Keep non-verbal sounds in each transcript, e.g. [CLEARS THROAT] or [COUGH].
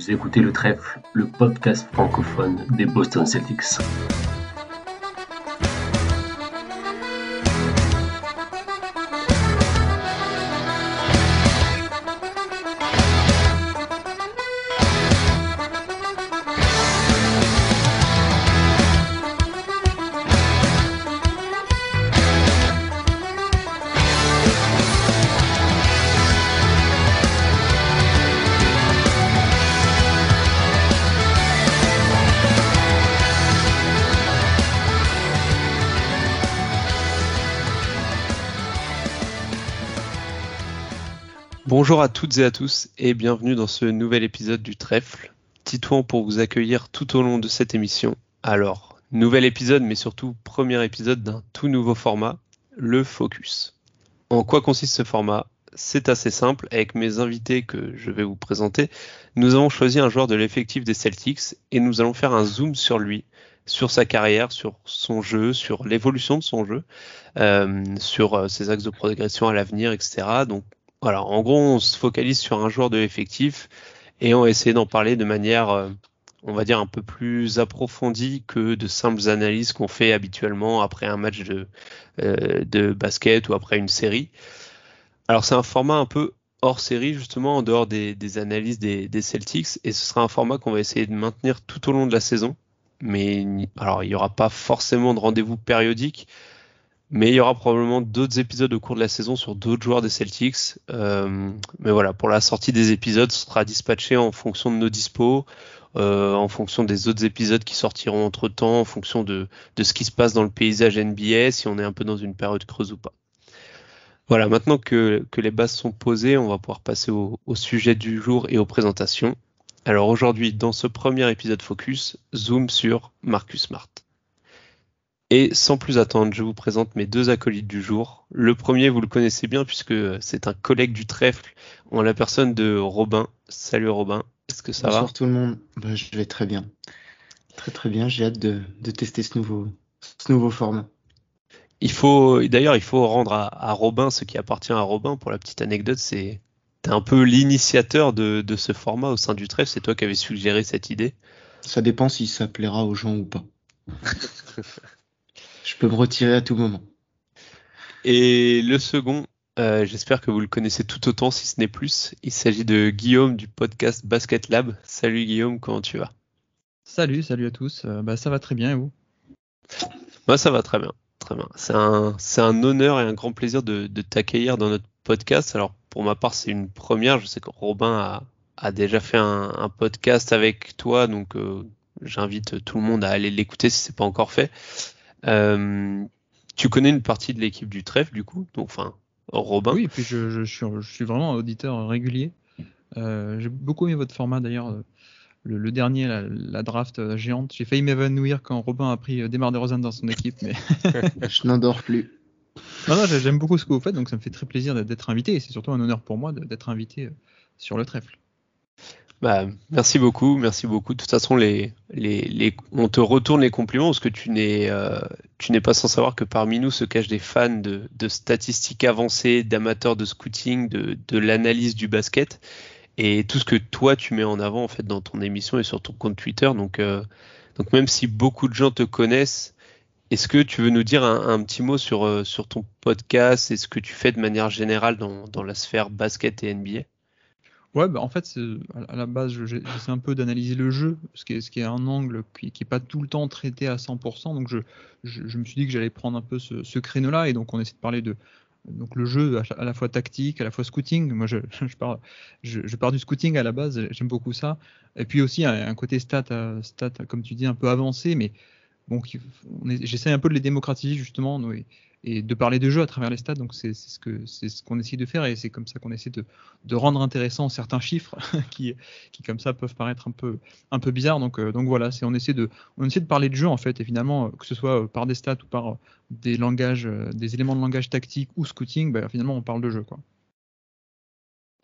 Vous écoutez le trèfle, le podcast francophone des Boston Celtics. Bonjour à toutes et à tous et bienvenue dans ce nouvel épisode du Trèfle. Titouan pour vous accueillir tout au long de cette émission. Alors, nouvel épisode mais surtout premier épisode d'un tout nouveau format, le Focus. En quoi consiste ce format? C'est assez simple, avec mes invités que je vais vous présenter, nous avons choisi un joueur de l'effectif des Celtics et nous allons faire un zoom sur lui, sur sa carrière, sur son jeu, sur l'évolution de son jeu, euh, sur euh, ses axes de progression à l'avenir, etc. Donc voilà, en gros, on se focalise sur un joueur de l'effectif et on essaie d'en parler de manière, euh, on va dire, un peu plus approfondie que de simples analyses qu'on fait habituellement après un match de, euh, basket ou après une série. Alors c'est un format un peu hors série, justement, en dehors des, analyses des, Celtics, et ce sera un format qu'on va essayer de maintenir tout au long de la saison. Mais alors, il n'y aura pas forcément de rendez-vous périodique. Mais il y aura probablement d'autres épisodes au cours de la saison sur d'autres joueurs des Celtics. Euh, mais voilà, pour la sortie des épisodes, ce sera dispatché en fonction de nos dispos, euh, en fonction des autres épisodes qui sortiront entre temps, en fonction de, de, ce qui se passe dans le paysage NBA, si on est un peu dans une période creuse ou pas. Voilà, maintenant que, que les bases sont posées, on va pouvoir passer au, au sujet du jour et aux présentations. Alors aujourd'hui, dans ce premier épisode Focus, zoom sur Marcus Smart. Et sans plus attendre, je vous présente mes deux acolytes du jour. Le premier, vous le connaissez bien puisque c'est un collègue du trèfle en la personne de Robin. Salut Robin, est-ce que ça Bonsoir va? Bonsoir tout le monde, ben, je vais très bien. Très très bien, j'ai hâte de, de, tester ce nouveau, ce nouveau format. Il faut, d'ailleurs, il faut rendre à, à, Robin ce qui appartient à Robin. Pour la petite anecdote, c'est t'es un peu l'initiateur de, de, ce format au sein du trèfle. C'est toi qui avais suggéré cette idée. Ça dépend si ça plaira aux gens ou pas. [LAUGHS] Je peux me retirer à tout moment. Et le second, euh, j'espère que vous le connaissez tout autant, si ce n'est plus. Il s'agit de Guillaume du podcast Basket Lab. Salut Guillaume, comment tu vas? Salut, salut à tous. Euh, bah, ça va très bien et vous? Moi, ça va très bien. Très bien. C'est un, c'est un honneur et un grand plaisir de, de t'accueillir dans notre podcast. Alors, pour ma part, c'est une première. Je sais que Robin a, a déjà fait un, un, podcast avec toi, donc euh, j'invite tout le monde à aller l'écouter si c'est pas encore fait. Euh, tu connais une partie de l'équipe du trèfle, du coup, donc enfin Robin? Oui, et puis je, je, suis, je suis, vraiment auditeur régulier. Euh, J'ai beaucoup aimé votre format d'ailleurs. Le, le, dernier, la, la draft géante. J'ai failli m'évanouir quand Robin a pris Demar DeRozan dans son équipe, mais [LAUGHS] je n'endors plus. Non, non, j'aime beaucoup ce que vous faites, donc ça me fait très plaisir d'être invité. Et c'est surtout un honneur pour moi d'être invité sur le trèfle. Bah, merci beaucoup, merci beaucoup. De toute façon, les, les, les, on te retourne les compliments parce que tu n'es, euh, tu n'es pas sans savoir que parmi nous se cachent des fans de, de statistiques avancées, d'amateurs de scouting, de, de l'analyse du basket et tout ce que toi tu mets en avant en fait dans ton émission et sur ton compte Twitter. Donc, euh, donc même si beaucoup de gens te connaissent, est-ce que tu veux nous dire un, un petit mot sur, euh, sur ton podcast et ce que tu fais de manière générale dans, dans la sphère basket et NBA? Ouais, bah en fait, à la base, j'essaie un peu d'analyser le jeu, ce qui est, un angle qui n'est pas tout le temps traité à 100%. Donc, je, me suis dit que j'allais prendre un peu ce, créneau-là. Et donc, on essaie de parler de donc le jeu à, la fois tactique, à la fois scouting. Moi, [LAUGHS] je, je, pars, du scouting à la base, j'aime beaucoup ça. Et puis aussi, un, côté stat, stat, comme tu dis, un peu avancé. Mais bon, j'essaie un peu de les démocratiser, justement. Et, et de parler de jeu à travers les stats. Donc c'est ce qu'on essaie de faire et c'est comme ça qu'on essaie de, rendre intéressant certains chiffres [LAUGHS] qui, qui comme ça peuvent paraître un peu un peu bizarres. Donc euh, donc voilà, c'est on essaie de on essaie de parler de jeu en fait et finalement que ce soit par des stats ou par des langages des éléments de langage tactique ou scouting, bah, finalement on parle de jeu quoi.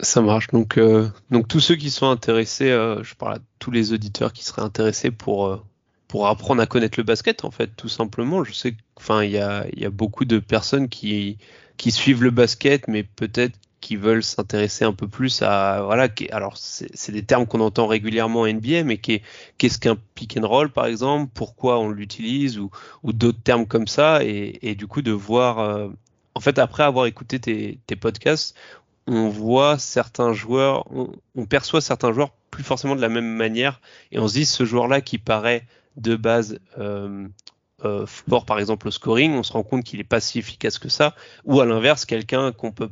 Ça marche. Donc, euh, donc tous ceux qui sont intéressés, euh, je parle à tous les auditeurs qui seraient intéressés pour pour apprendre à connaître le basket en fait tout simplement. Je sais enfin il y a, y a beaucoup de personnes qui qui suivent le basket mais peut-être qui veulent s'intéresser un peu plus à voilà alors c'est des termes qu'on entend régulièrement en NBA mais qu'est-ce qu'un pick and roll par exemple? Pourquoi on l'utilise? Ou, ou d'autres termes comme ça? Et, du coup de voir euh, en fait après avoir écouté tes, tes, podcasts on voit certains joueurs on, on, perçoit certains joueurs plus forcément de la même manière. Et on se dit ce joueur là qui paraît de base euh, euh, fort par exemple au scoring, on se rend compte qu'il est pas si efficace que ça, ou à l'inverse, quelqu'un qu'on peut,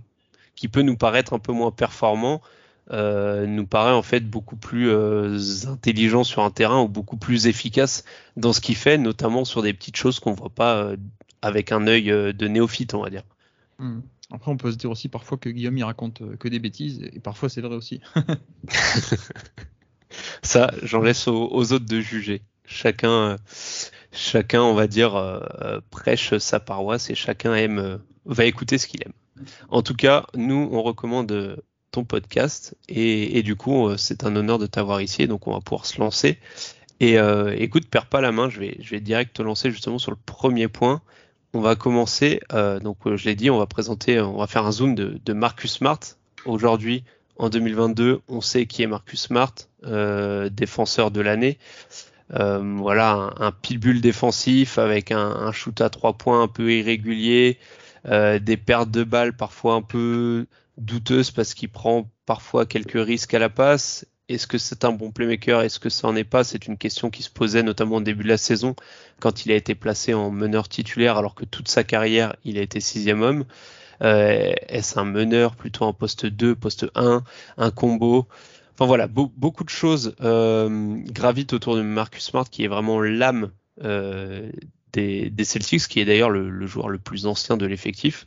qui peut nous paraître un peu moins performant, euh, nous paraît en fait beaucoup plus euh, intelligent sur un terrain ou beaucoup plus efficace dans ce qu'il fait, notamment sur des petites choses qu'on voit pas euh, avec un œil euh, de néophyte, on va dire. Hmm. Après, on peut se dire aussi parfois que Guillaume il raconte euh, que des bêtises, et parfois c'est vrai aussi. [LAUGHS] [LAUGHS] Ça, j'en laisse aux, aux, autres de juger. Chacun, chacun, on va dire, euh, prêche sa paroisse et chacun aime, euh, va écouter ce qu'il aime. En tout cas, nous, on recommande euh, ton podcast et, du coup, c'est un honneur de t'avoir ici, donc on va pouvoir se lancer. Et euh, écoute, perds pas la main, je vais, je direct te lancer justement sur le premier point. On va commencer, euh, donc je l'ai dit, on va présenter, on va faire un zoom de, de Marcus Smart. Aujourd'hui, en 2022, on sait qui est Marcus Smart, euh, défenseur de l'année. Euh, voilà, un, un défensif avec un, shoot à trois points un peu irrégulier, euh, des pertes de balles parfois un peu douteuses parce qu'il prend parfois quelques risques à la passe. Est-ce que c'est un bon playmaker? Est-ce que ça en est pas? C'est une question qui se posait notamment au début de la saison quand il a été placé en meneur titulaire alors que toute sa carrière il a été sixième homme. Euh, Est-ce un meneur plutôt en poste 2, poste 1, un combo? Enfin voilà, be beaucoup de choses euh, gravitent autour de Marcus Smart, qui est vraiment l'âme euh, des, Celtics, qui est d'ailleurs le, joueur le plus ancien de l'effectif.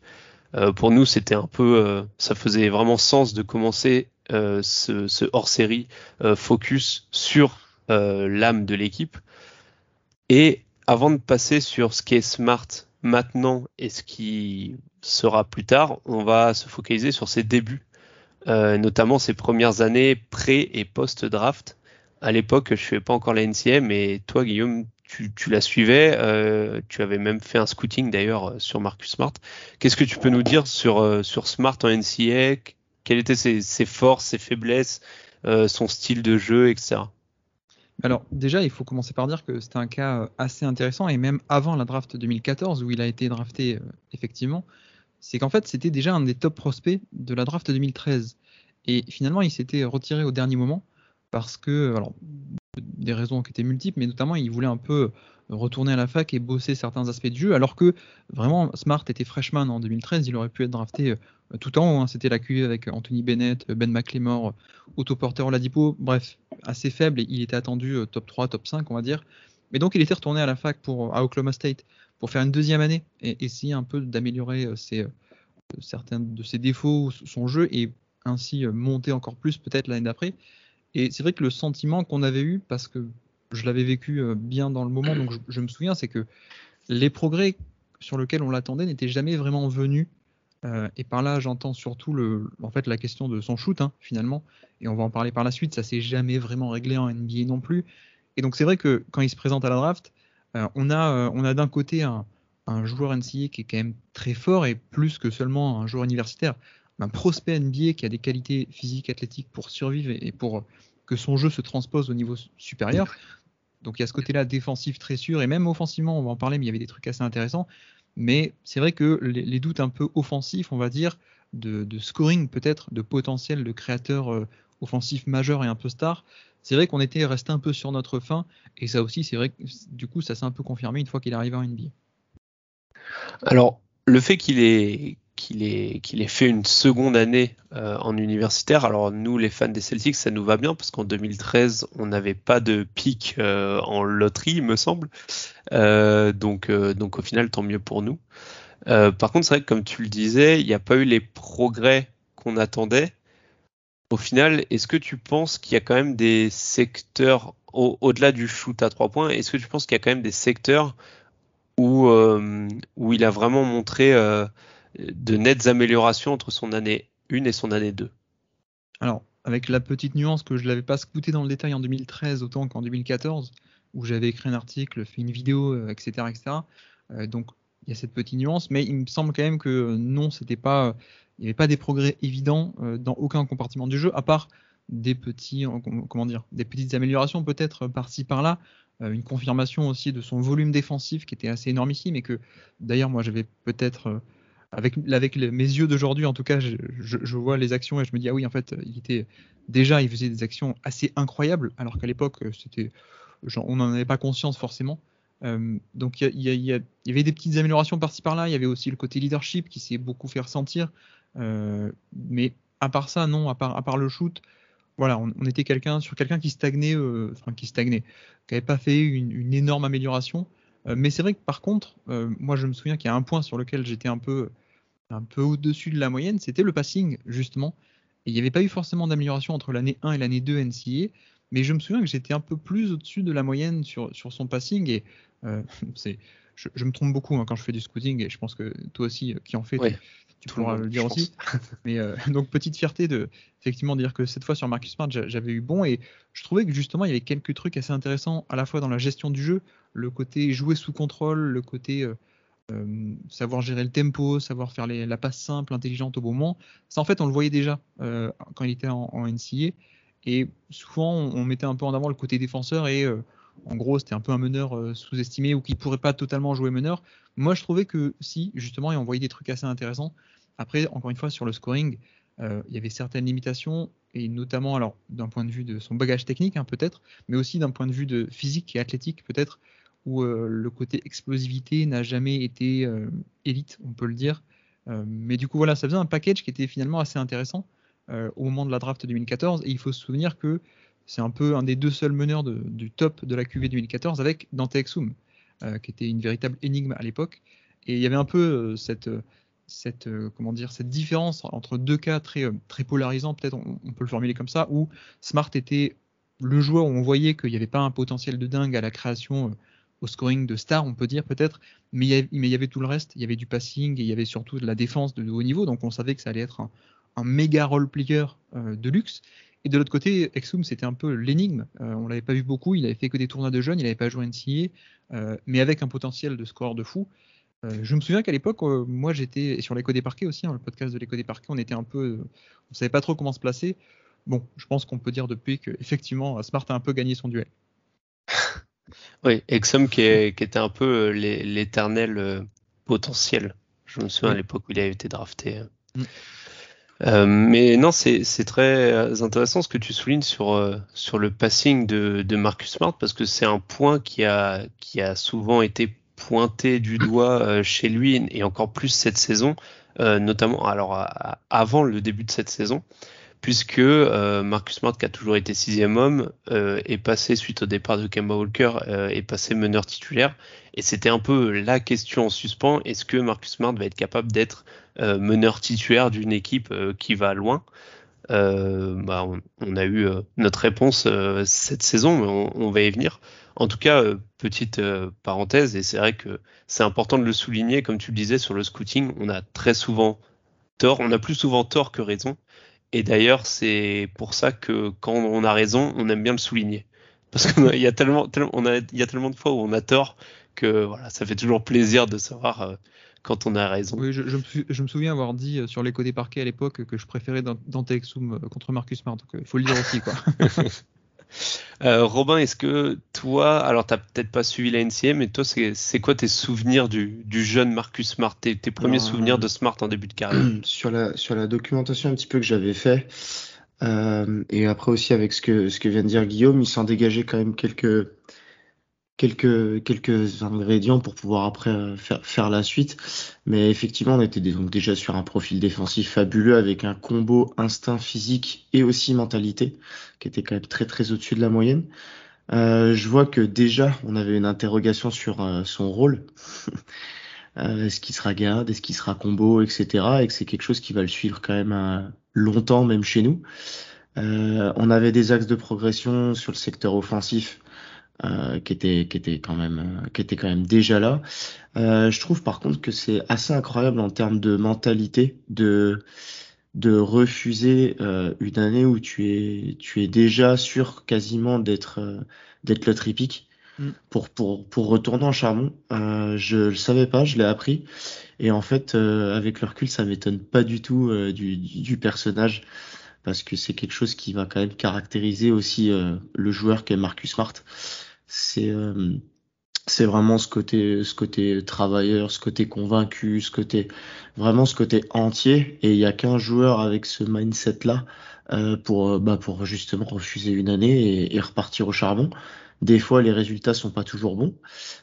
Euh, pour nous, c'était un peu, ça faisait vraiment sens de commencer ce, hors-série focus sur l'âme de l'équipe. Et avant de passer sur ce qui est Smart maintenant et ce qui sera plus tard, on va se focaliser sur ses débuts notamment ses premières années pré et post draft. À l'époque, je ne suivais pas encore la NCM, mais toi, Guillaume, tu, la suivais. Euh, tu avais même fait un scouting d'ailleurs sur Marcus Smart. Qu'est-ce que tu peux nous dire sur, euh, Smart en NCA Quelles étaient ses, forces, ses faiblesses, euh, son style de jeu, etc. Alors déjà, il faut commencer par dire que c'était un cas assez intéressant et même avant la draft 2014 où il a été drafté effectivement, c'est qu'en fait, c'était déjà un des top prospects de la draft 2013. Et finalement, il s'était retiré au dernier moment parce que, alors, des raisons qui étaient multiples, mais notamment, il voulait un peu retourner à la fac et bosser certains aspects du jeu, alors que vraiment, Smart était freshman en 2013, il aurait pu être drafté euh, tout en haut. Hein. C'était la QV avec Anthony Bennett, Ben McLemore, Otto Porter Oladipo, bref, assez faible, et il était attendu euh, top 3, top 5, on va dire. Mais donc, il était retourné à la fac pour, à Oklahoma State pour faire une deuxième année et essayer un peu d'améliorer euh, ses, certains de ses défauts, son jeu, et ainsi monter encore plus peut-être l'année d'après. Et c'est vrai que le sentiment qu'on avait eu, parce que je l'avais vécu bien dans le moment, donc je, me souviens, c'est que les progrès sur lesquels on l'attendait n'étaient jamais vraiment venus. Euh, et par là, j'entends surtout en fait, la question de son shoot, hein, finalement. Et on va en parler par la suite. Ça s'est jamais vraiment réglé en NBA non plus. Et donc c'est vrai que quand il se présente à la draft, euh, on a, euh, a d'un côté un, joueur NCA qui est quand même très fort et plus que seulement un joueur universitaire, un prospect NBA qui a des qualités physiques, athlétiques pour survivre et pour que son jeu se transpose au niveau supérieur. Donc il y a ce côté-là défensif très sûr et même offensivement, on va en parler, mais il y avait des trucs assez intéressants. Mais c'est vrai que les, doutes un peu offensifs, on va dire, de, de scoring peut-être, de potentiel de créateur euh, offensif majeur et un peu star, c'est vrai qu'on était resté un peu sur notre fin. Et ça aussi, c'est vrai que du coup, ça s'est un peu confirmé une fois qu'il est arrivé en NBA. Alors, le fait qu'il ait, fait une seconde année euh, en universitaire, alors nous, les fans des Celtics, ça nous va bien parce qu'en 2013, on n'avait pas de pic euh, en loterie, il me semble. Euh, donc, donc, au final, tant mieux pour nous. par contre, c'est vrai que comme tu le disais, il n'y a pas eu les progrès qu'on attendait. Au final, est-ce que tu penses qu'il y a quand même des secteurs, au- au-delà du shoot à trois points, est-ce que tu penses qu'il y a quand même des secteurs où, euh, où il a vraiment montré euh, de nettes améliorations entre son année 1 et son année 2 Alors, avec la petite nuance que je ne l'avais pas scouté dans le détail en 2013 autant qu'en 2014, où j'avais écrit un article, fait une vidéo, etc. etc. Euh, donc, il y a cette petite nuance, mais il me semble quand même que non, c'était pas il n'y avait pas des progrès évidents euh, dans aucun compartiment du jeu, à part des petits, comment dire, des petites améliorations peut-être par-ci par-là, une confirmation aussi de son volume défensif qui était assez énormissime et que d'ailleurs moi j'avais peut-être avec, mes yeux d'aujourd'hui, en tout cas, je, vois les actions et je me dis, ah oui, en fait, il était déjà, il faisait des actions assez incroyables, alors qu'à l'époque, c'était, on n'en avait pas conscience forcément. Euh, donc il y, avait des petites améliorations par-ci par-là. Il y avait aussi le côté leadership qui s'est beaucoup fait ressentir. Euh, mais à part ça, non, à part, à part le shoot, voilà, on, était quelqu'un sur quelqu'un qui stagnait, euh, enfin qui stagnait, qui n'avait pas fait une, une énorme amélioration. Euh, mais c'est vrai que par contre, euh, moi je me souviens qu'il y a un point sur lequel j'étais un peu, un peu au-dessus de la moyenne, c'était le passing justement. Et il n'y avait pas eu forcément d'amélioration entre l'année 1 et l'année 2 NCA, mais je me souviens que j'étais un peu plus au-dessus de la moyenne sur, sur son passing. Et [LAUGHS] c'est, je, me trompe beaucoup hein, quand je fais du scouting, et je pense que toi aussi, qui en fais, tu pourras le dire aussi. [LAUGHS] Mais euh, donc petite fierté de effectivement dire que cette fois sur Marcus Smart j'avais eu bon et je trouvais que justement il y avait quelques trucs assez intéressants à la fois dans la gestion du jeu, le côté jouer sous contrôle, le côté euh, euh, savoir gérer le tempo, savoir faire les, la passe simple, intelligente au bon moment. Ça en fait on le voyait déjà quand il était en, en, NCA et souvent on, mettait un peu en avant le côté défenseur et en gros, c'était un peu un meneur sous-estimé ou qui pourrait pas totalement jouer meneur. Moi, je trouvais que si, justement, il envoyait des trucs assez intéressants. Après, encore une fois, sur le scoring, euh, il y avait certaines limitations, et notamment alors d'un point de vue de son bagage technique, hein, peut-être, mais aussi d'un point de vue de physique et athlétique, peut-être, où euh, le côté explosivité n'a jamais été euh, élite, on peut le dire. mais du coup, voilà, ça faisait un package qui était finalement assez intéressant au moment de la draft 2014. Et il faut se souvenir que c'est un peu un des deux seuls meneurs du top de la QV 2014 avec Dante Exum, qui était une véritable énigme à l'époque. Et il y avait un peu euh, dire cette différence entre deux cas très euh, polarisants peut-être on, peut le formuler comme ça où Smart était le joueur où on voyait qu'il n'y avait pas un potentiel de dingue à la création euh, au scoring de star on peut dire peut-être mais il, y avait, tout le reste. Il y avait du passing et il y avait surtout de la défense de haut niveau. Donc on savait que ça allait être un, un méga role player de luxe et de l'autre côté Exum c'était un peu l'énigme on l'avait pas vu beaucoup il avait fait que des tournois de jeunes il n'avait pas joué NCA mais avec un potentiel de score de fou euh, je me souviens qu'à l'époque, euh, moi j'étais sur l'écho des parquets aussi, hein, le podcast de l'écho des parquets, on était un peu, euh, on savait pas trop comment se placer. Bon, je pense qu'on peut dire depuis qu'effectivement Smart a un peu gagné son duel. [LAUGHS] oui, Exum qui, était un peu l'éternel potentiel. Je me souviens à l'époque où il avait été drafté. Mm. Mais non, c'est très intéressant ce que tu soulignes sur, sur le passing de, de Marcus Smart parce que c'est un point qui a, qui a souvent été pointé du doigt euh, chez lui et encore plus cette saison, euh, notamment alors avant le début de cette saison, puisque euh, Marcus Smart, qui a toujours été sixième homme, est passé suite au départ de Kemba Walker, est passé meneur titulaire. Et c'était un peu la question en suspens est-ce que Marcus Smart va être capable d'être meneur titulaire d'une équipe qui va loin? Bah, on, a eu notre réponse cette saison, mais on, on, va y venir. En tout cas, euh, petite euh, parenthèse, et c'est vrai que c'est important de le souligner, comme tu le disais sur le scouting, on a très souvent tort, on a plus souvent tort que raison. Et d'ailleurs, c'est pour ça que quand on a raison, on aime bien le souligner. Parce qu'il [LAUGHS] y a tellement, on a, il y a tellement de fois où on a tort que voilà, ça fait toujours plaisir de savoir euh, quand on a raison. Oui, je, me, souviens avoir dit sur l'écho des parquets à l'époque que je préférais Dante Exum contre Marcus Smart. Donc il faut le dire aussi, quoi. [LAUGHS] Euh, Robin, est-ce que toi, alors t'as peut-être pas suivi la NCA, mais toi, c'est quoi tes souvenirs du, jeune Marcus Smart, tes, premiers souvenirs de Smart en début de carrière? [CLEARS THROAT] Sur la, sur la documentation un petit peu que j'avais fait, euh, et après aussi avec ce que, ce que vient de dire Guillaume, il s'en dégageait quand même quelques, quelques, quelques ingrédients pour pouvoir après euh, faire, faire la suite. Mais effectivement, on était donc déjà sur un profil défensif fabuleux avec un combo instinct physique et aussi mentalité qui était quand même très très au-dessus de la moyenne. Euh, je vois que déjà on avait une interrogation sur euh, son rôle. [LAUGHS] est-ce qu'il sera garde, est-ce qu'il sera combo, etc. Et que c'est quelque chose qui va le suivre quand même longtemps, même chez nous. on avait des axes de progression sur le secteur offensif euh, qui était qui était quand même euh, qui était quand même déjà là. Euh, je trouve par contre que c'est assez incroyable en termes de mentalité de de refuser euh, une année où tu es tu es déjà sûr quasiment d'être euh, d'être le tripique mm. pour pour pour retourner en charbon. je le savais pas, je l'ai appris Et en fait, euh, avec le recul, ça m'étonne pas du tout euh, du, du, personnage parce que c'est quelque chose qui va quand même caractériser aussi euh, le joueur qu'est Marcus Smart. C'est c'est vraiment ce côté ce côté travailleur, ce côté convaincu, ce côté vraiment ce côté entier. Et il y a qu'un joueur avec ce mindset là pour bah pour justement refuser une année et, et repartir au charbon. Des fois, les résultats sont pas toujours bons,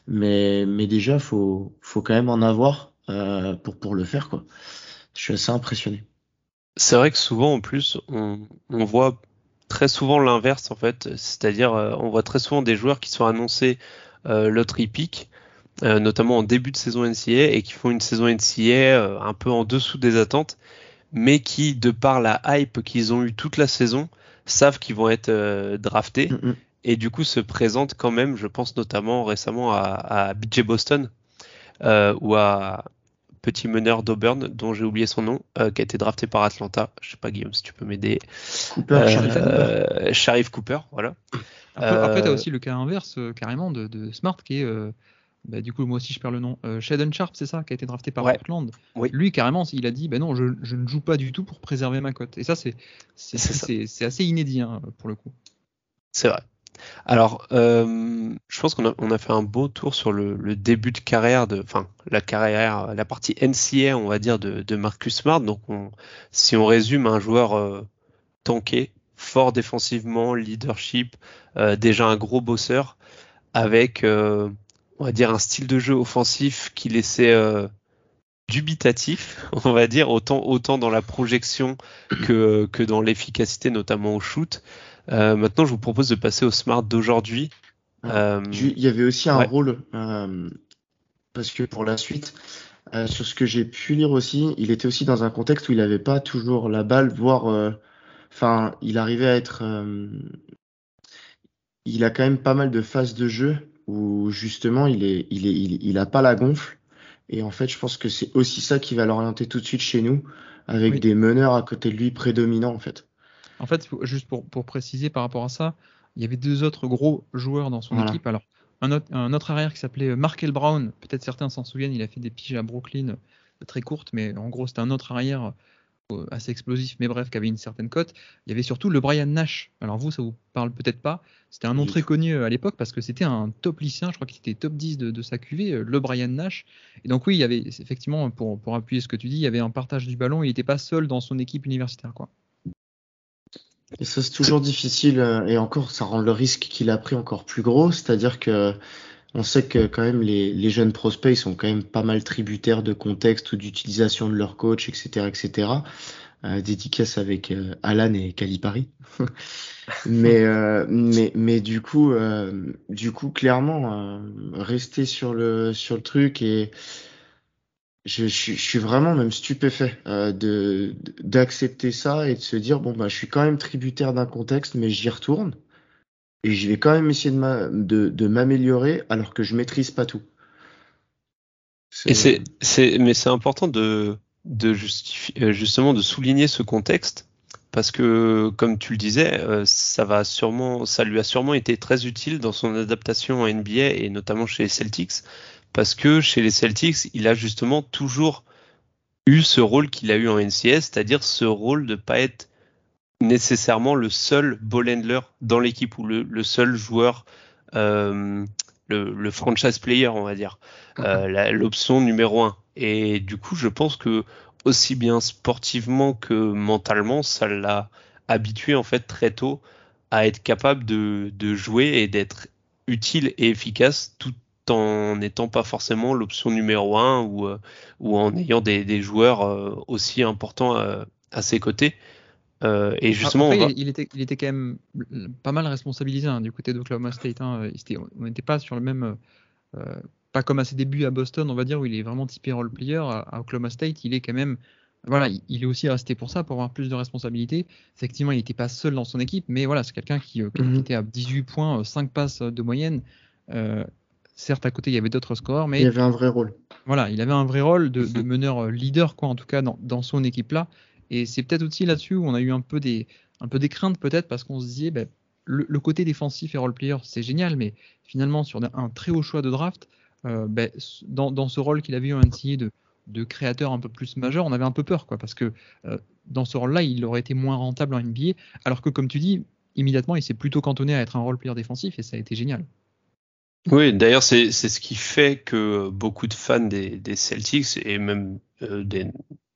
mais, mais déjà, faut, faut quand même en avoir euh, pour, pour le faire. Quoi. Je suis assez impressionné. C'est vrai que souvent, en plus, on, on voit très souvent l'inverse, en fait. C'est-à-dire, euh, on voit très souvent des joueurs qui sont annoncés euh, loterie pick, euh, notamment en début de saison NCA, et qui font une saison NCA un peu en dessous des attentes, mais qui, de par la hype qu'ils ont eu toute la saison, savent qu'ils vont être draftés. Mm -hmm et du coup se présente quand même, je pense notamment récemment à, à BJ Boston euh, ou à petit meneur d'Auburn dont j'ai oublié son nom, euh, qui a été drafté par Atlanta. Je sais pas Guillaume si tu peux m'aider. Cooper, euh, Sharif Cooper, voilà. Après, après tu as aussi le cas inverse carrément de, de, Smart qui est bah, du coup, moi aussi, je perds le nom. Euh, Shaden Sharp, c'est ça, qui a été drafté par ouais. Portland. Oui. Lui, carrément, il a dit bah non, je, je, ne joue pas du tout pour préserver ma cote. Et ça, c'est assez inédit hein, pour le coup. C'est vrai. Alors, euh, je pense qu'on a, fait un beau tour sur le, début de carrière, de, enfin la carrière, la partie NCA, on va dire, de, Marcus Smart. Donc, on, si on résume, un joueur euh, tanké, fort défensivement, leadership, euh, déjà un gros bosseur, avec, on va dire, un style de jeu offensif qui laissait dubitatif, [LAUGHS] on va dire, autant, dans la projection que dans l'efficacité, notamment au shoot. Euh, maintenant, je vous propose de passer au smart d'aujourd'hui. Euh, il y avait aussi un ouais. rôle, euh, parce que pour la suite, euh, sur ce que j'ai pu lire aussi, il était aussi dans un contexte où il n'avait pas toujours la balle, voire, euh, enfin, il arrivait à être, euh, il a quand même pas mal de phases de jeu où justement il est, il est, il, il a pas la gonfle. Et en fait, je pense que c'est aussi ça qui va l'orienter tout de suite chez nous, avec oui. des meneurs à côté de lui prédominants en fait. En fait, juste pour, pour, préciser par rapport à ça, il y avait deux autres gros joueurs dans son voilà. équipe. Alors, un autre, un autre, arrière qui s'appelait Markel Brown, peut-être certains s'en souviennent, il a fait des piges à Brooklyn très courtes, mais en gros, c'était un autre arrière assez explosif, mais bref, qui avait une certaine cote. Il y avait surtout le Brian Nash. Alors vous, ça vous parle peut-être pas. C'était un nom très connu à l'époque parce que c'était un top lycéen, je crois qu'il était top 10 de, de, sa QV, le Brian Nash. Et donc oui, il y avait effectivement, pour, pour appuyer ce que tu dis, il y avait un partage du ballon, il n'était pas seul dans son équipe universitaire. quoi. Et ça, c'est toujours difficile, et encore, ça rend le risque qu'il a pris encore plus gros, c'est-à-dire que on sait que quand même les, les, jeunes prospects sont quand même pas mal tributaires de contexte ou d'utilisation de leur coach, etc., etc. Euh, dédicace avec euh, Alan et Calipari. [LAUGHS] mais, euh, mais mais du coup, euh, du coup, clairement, euh, rester sur le sur le truc et je, suis vraiment même stupéfait euh, d'accepter ça et de se dire bon bah je suis quand même tributaire d'un contexte mais j'y retourne et je vais quand même essayer de, m'améliorer alors que je maîtrise pas tout. Mais c'est important de justifier justement de souligner ce contexte parce que comme tu le disais ça va sûrement ça lui a sûrement été très utile dans son adaptation en NBA et notamment chez Celtics parce que chez les Celtics, il a justement toujours eu ce rôle qu'il a eu en NCS, c'est-à-dire ce rôle de pas être nécessairement le seul ball handler dans l'équipe ou le, le, seul joueur, euh, le, le, franchise player, on va dire, euh, l'option numéro un. Et du coup, je pense que aussi bien sportivement que mentalement, ça l'a habitué en fait très tôt à être capable de, de jouer et d'être utile et efficace tout en n'étant pas forcément l'option numéro un ou, euh, ou en ayant des, des joueurs euh, aussi importants à, à ses côtés. Euh, et justement, Après, va... il, était, il était quand même pas mal responsabilisé hein, du côté d'Oklahoma State. Hein. on n'était pas sur le même, euh, pas comme à ses débuts à Boston, on va dire, où il est vraiment typé role player. À, à Oklahoma State, il est quand même, voilà, il, il, est aussi resté pour ça, pour avoir plus de responsabilités. Effectivement, il n'était pas seul dans son équipe, mais voilà, c'est quelqu'un qui, mm -hmm. qui, était à 18 points, 5 passes de moyenne. Euh, certes à côté il y avait d'autres scores mais il y avait un vrai rôle voilà il avait un vrai rôle de, de meneur leader quoi en tout cas dans, dans son équipe là et c'est peut-être aussi là-dessus où on a eu un peu des un peu des craintes peut-être parce qu'on se disait ben, le, le, côté défensif et role player c'est génial mais finalement sur un très haut choix de draft euh, ben, dans, dans, ce rôle qu'il avait eu un NCA de de créateur un peu plus majeur, on avait un peu peur, quoi, parce que euh, dans ce rôle-là, il aurait été moins rentable en NBA, alors que comme tu dis, immédiatement, il s'est plutôt cantonné à être un role player défensif et ça a été génial. Oui, d'ailleurs, c'est ce qui fait que beaucoup de fans des, Celtics et même euh, des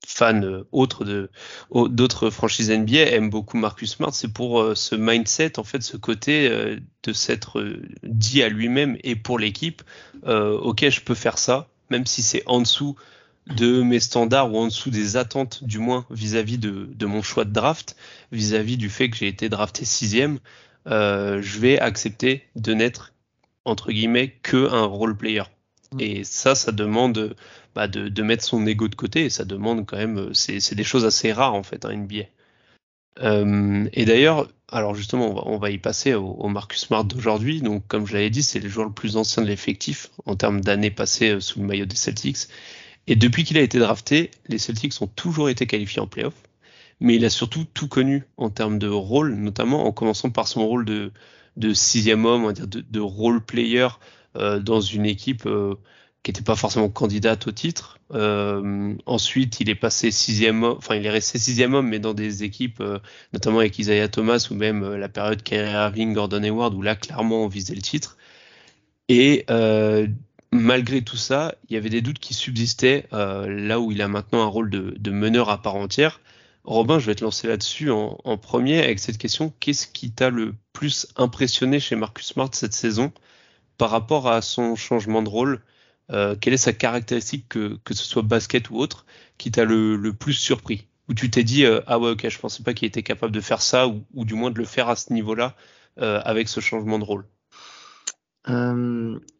fans euh, autres de d'autres franchises NBA aiment beaucoup Marcus Smart. C'est pour euh, ce mindset, en fait, ce côté de s'être dit à lui-même et pour l'équipe, ok, je peux faire ça, même si c'est en dessous de mes standards ou en dessous des attentes, du moins vis-à-vis de, de, mon choix de draft, vis-à-vis du fait que j'ai été drafté sixième, je vais accepter de n'être entre guillemets que un role player. Mm. Et ça, ça demande bah, de, mettre son ego de côté et ça demande quand même, euh, c'est des choses assez rares en fait, un NBA. Euh, et d'ailleurs, alors justement, on va, y passer au, Marcus Smart d'aujourd'hui. Donc, comme je l'avais dit, c'est le joueur le plus ancien de l'effectif en termes d'années passées euh, sous le maillot des Celtics. Et depuis qu'il a été drafté, les Celtics ont toujours été qualifiés en playoff. Mais il a surtout tout connu en termes de rôle, notamment en commençant par son rôle de, de sixième homme, on va dire de, role player euh, dans une équipe euh, qui n'était pas forcément candidate au titre. Euh, ensuite, il est passé sixième, enfin il est resté sixième homme, mais dans des équipes, notamment avec Isaiah Thomas ou même la période Kyrie Irving, Gordon Hayward, où là clairement on visait le titre. Et malgré tout ça, il y avait des doutes qui subsistaient là où il a maintenant un rôle de, de meneur à part entière. Robin, je vais te lancer là-dessus en, premier avec cette question. Qu'est-ce qui t'a le plus impressionné chez Marcus Smart cette saison par rapport à son changement de rôle? Euh, Quelle est sa caractéristique, que, ce soit basket ou autre, qui t'a le, plus surpris? Où tu t'es dit, euh, ah ouais, ok, je pensais pas qu'il était capable de faire ça, ou, du moins de le faire à ce niveau-là euh, avec ce changement de rôle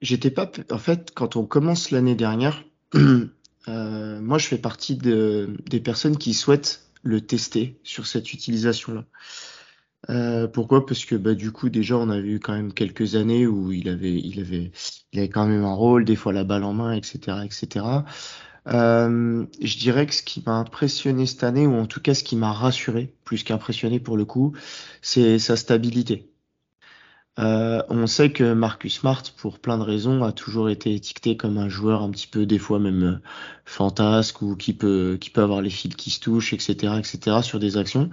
J'étais pas. En fait, quand on commence l'année dernière, [CLEARS THROAT] moi je fais partie des personnes qui souhaitent le tester sur cette utilisation-là. Euh, pourquoi? Parce que bah, du coup déjà on a vu quand même quelques années où il avait il avait il avait quand même un rôle, des fois la balle en main, etc. etc. Euh, je dirais que ce qui m'a impressionné cette année, ou en tout cas ce qui m'a rassuré, plus qu'impressionné pour le coup, c'est sa stabilité. Euh, on sait que Marcus Smart, pour plein de raisons, a toujours été étiqueté comme un joueur un petit peu, des fois même euh, fantasque ou qui peut, qui peut avoir les fils qui se touchent, etc., etc. sur des actions.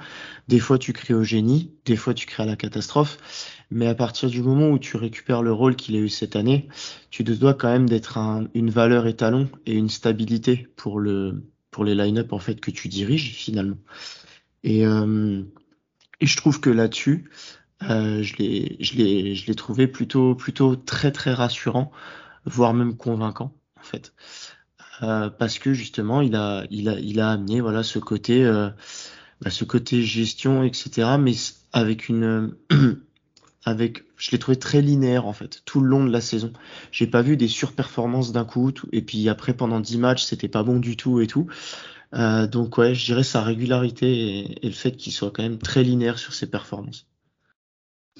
Des fois, tu crées au génie, des fois, tu crées à la catastrophe. Mais à partir du moment où tu récupères le rôle qu'il a eu cette année, tu te dois quand même d'être une valeur étalon et une stabilité pour le, pour les line-up en fait que tu diriges finalement. Et, euh, et je trouve que là-dessus, euh, je l'ai, trouvé plutôt, plutôt très très rassurant, voire même convaincant en fait, euh, parce que justement il a, il a, il a amené voilà ce côté, euh, bah, ce côté gestion etc. Mais avec une, [CLEARS THROAT] avec, je l'ai trouvé très linéaire en fait tout le long de la saison. J'ai pas vu des surperformances d'un coup, et puis après pendant 10 matchs c'était pas bon du tout et tout. Euh, donc ouais, je dirais sa régularité et le fait qu'il soit quand même très linéaire sur ses performances.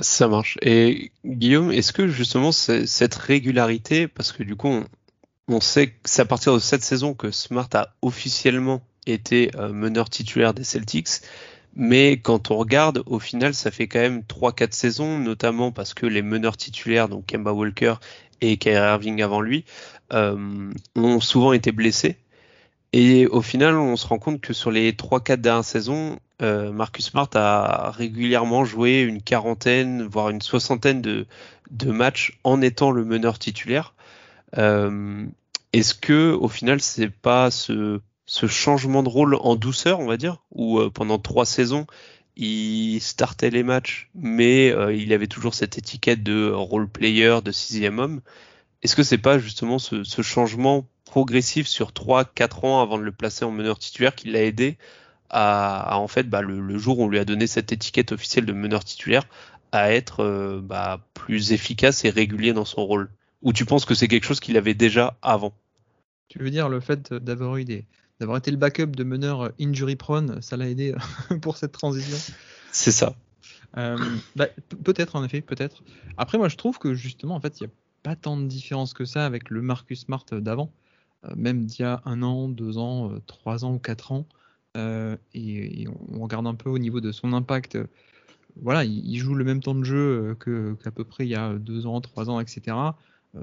Ça marche. Et Guillaume, est-ce que justement cette régularité, parce que du coup, on, sait que c'est à partir de cette saison que Smart a officiellement été euh, meneur titulaire des Celtics, mais quand on regarde, au final, ça fait quand même 3-4 saisons, notamment parce que les meneurs titulaires, donc Kemba Walker et Kyrie Irving avant lui, euh, ont souvent été blessés. Et au final, on se rend compte que sur les 3-4 dernières saisons, euh, Marcus Smart a régulièrement joué une quarantaine, voire une soixantaine de, matchs en étant le meneur titulaire. Euh, Est-ce que au final, c'est pas ce, changement de rôle en douceur, on va dire, où euh, pendant trois saisons, il startait les matchs, mais il avait toujours cette étiquette de role player, de sixième homme? Est-ce que c'est pas justement ce, ce changement progressif sur 3-4 ans avant de le placer en meneur titulaire qui l'a aidé à, en fait bah, le, jour où on lui a donné cette étiquette officielle de meneur titulaire à être euh, bah, plus efficace et régulier dans son rôle Ou tu penses que c'est quelque chose qu'il avait déjà avant? Tu veux dire le fait d'avoir eu des d'avoir été le backup de meneur injury prone, ça l'a aidé [LAUGHS] pour cette transition? C'est ça. Euh, bah, peut-être en effet, peut-être. Après moi je trouve que justement en fait il n'y a pas tant de différence que ça avec le Marcus Smart d'avant. Euh, même d'il y a un an, deux ans, euh, trois ans ou quatre ans. Euh, et, on regarde un peu au niveau de son impact. Voilà, il, joue le même temps de jeu qu'à peu près il y a deux ans, trois ans, etc.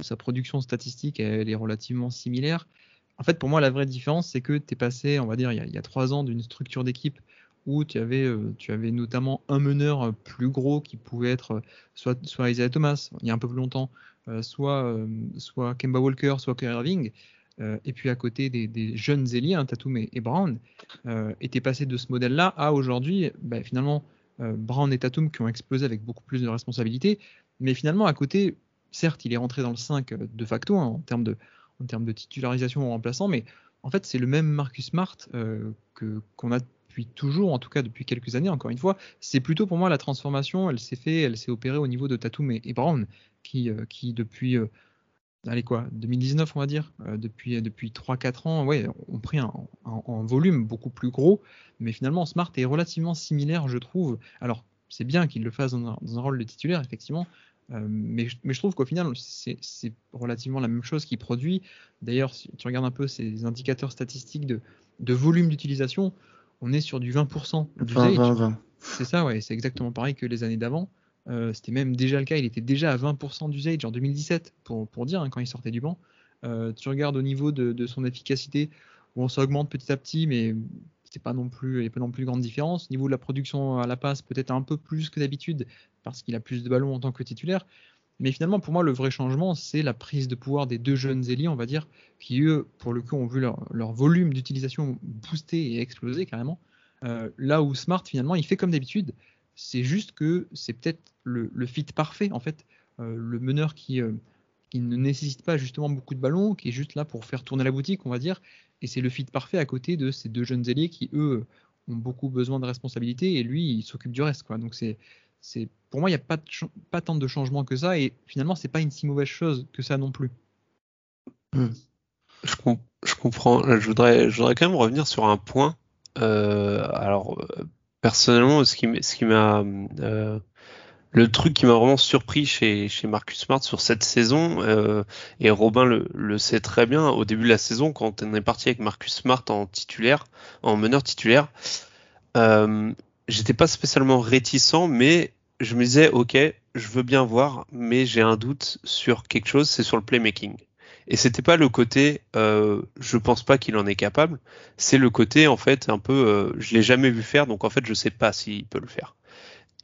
sa production statistique, elle est relativement similaire. en fait, pour moi, la vraie différence, c'est que tu es passé, on va dire, il y a, trois ans d'une structure d'équipe où tu avais, euh, tu avais notamment un meneur plus gros qui pouvait être soit, soit Isaiah Thomas, il y a un peu plus longtemps, soit, soit Kemba Walker, soit Kyrie Irving. Et puis à côté des, jeunes ailiers, hein, Tatum et, Brown, euh, et passé de ce modèle-là à aujourd'hui, bah, finalement, Brown et Tatum qui ont explosé avec beaucoup plus de responsabilités, mais finalement à côté, certes, il est rentré dans le 5 de facto hein, en termes de, titularisation ou remplaçant, mais en fait, c'est le même Marcus Smart euh, que qu'on a depuis toujours, en tout cas depuis quelques années, encore une fois. C'est plutôt pour moi la transformation, elle s'est fait, elle s'est opérée au niveau de Tatum et, Brown, qui, euh, qui depuis, euh, allez quoi, 2019 on va dire, depuis, depuis 3-4 ans, ouais, ont pris un, volume beaucoup plus gros, mais finalement Smart est relativement similaire, je trouve. Alors, c'est bien qu'il le fasse dans un, dans un, rôle de titulaire, effectivement, euh, mais, je trouve qu'au final, c'est relativement la même chose qui produit. D'ailleurs, si tu regardes un peu ces indicateurs statistiques de, volume d'utilisation, on est sur du 20% d'usage. C'est ça, ouais, c'est exactement pareil que les années d'avant. Euh, c'était même déjà le cas, il était déjà à 20% d'usage en 2017, pour, pour dire, hein, quand il sortait du banc. Euh, tu regardes au niveau de, de son efficacité, bon, ça augmente petit à petit, mais c'est pas non plus, il n'y a pas non plus grande différence. Au niveau de la production à la passe, peut-être un peu plus que d'habitude, parce qu'il a plus de ballons en tant que titulaire. Mais finalement, pour moi, le vrai changement, c'est la prise de pouvoir des deux jeunes ailiers, on va dire, qui eux, pour le coup, ont vu leur, volume d'utilisation booster et exploser carrément. Euh, là où Smart, finalement, il fait comme d'habitude. C'est juste que c'est peut-être le, fit parfait, en fait. Euh, le meneur qui, euh, qui ne nécessite pas justement beaucoup de ballons, qui est juste là pour faire tourner la boutique, on va dire, et c'est le fit parfait à côté de ces deux jeunes ailiers qui, eux, ont beaucoup besoin de responsabilités et lui, il s'occupe du reste. Quoi. Donc c'est, c'est, pour moi, il n'y a pas, pas tant de changements que ça et finalement, c'est pas une si mauvaise chose que ça non plus. Hmm. Je, comprends. Je voudrais, je voudrais quand même revenir sur un point. Euh, alors, personnellement, ce qui, ce qui m'a le truc qui m'a vraiment surpris chez, Marcus Smart sur cette saison, euh, et Robin le, le, sait très bien, au début de la saison, quand on est parti avec Marcus Smart en titulaire, en meneur titulaire, euh, j'étais pas spécialement réticent, mais je me disais, ok, je veux bien voir, mais j'ai un doute sur quelque chose, c'est sur le playmaking. Et c'était pas le côté, euh, je pense pas qu'il en est capable, c'est le côté en fait un peu, euh, je l'ai jamais vu faire, donc en fait je sais pas s'il peut le faire.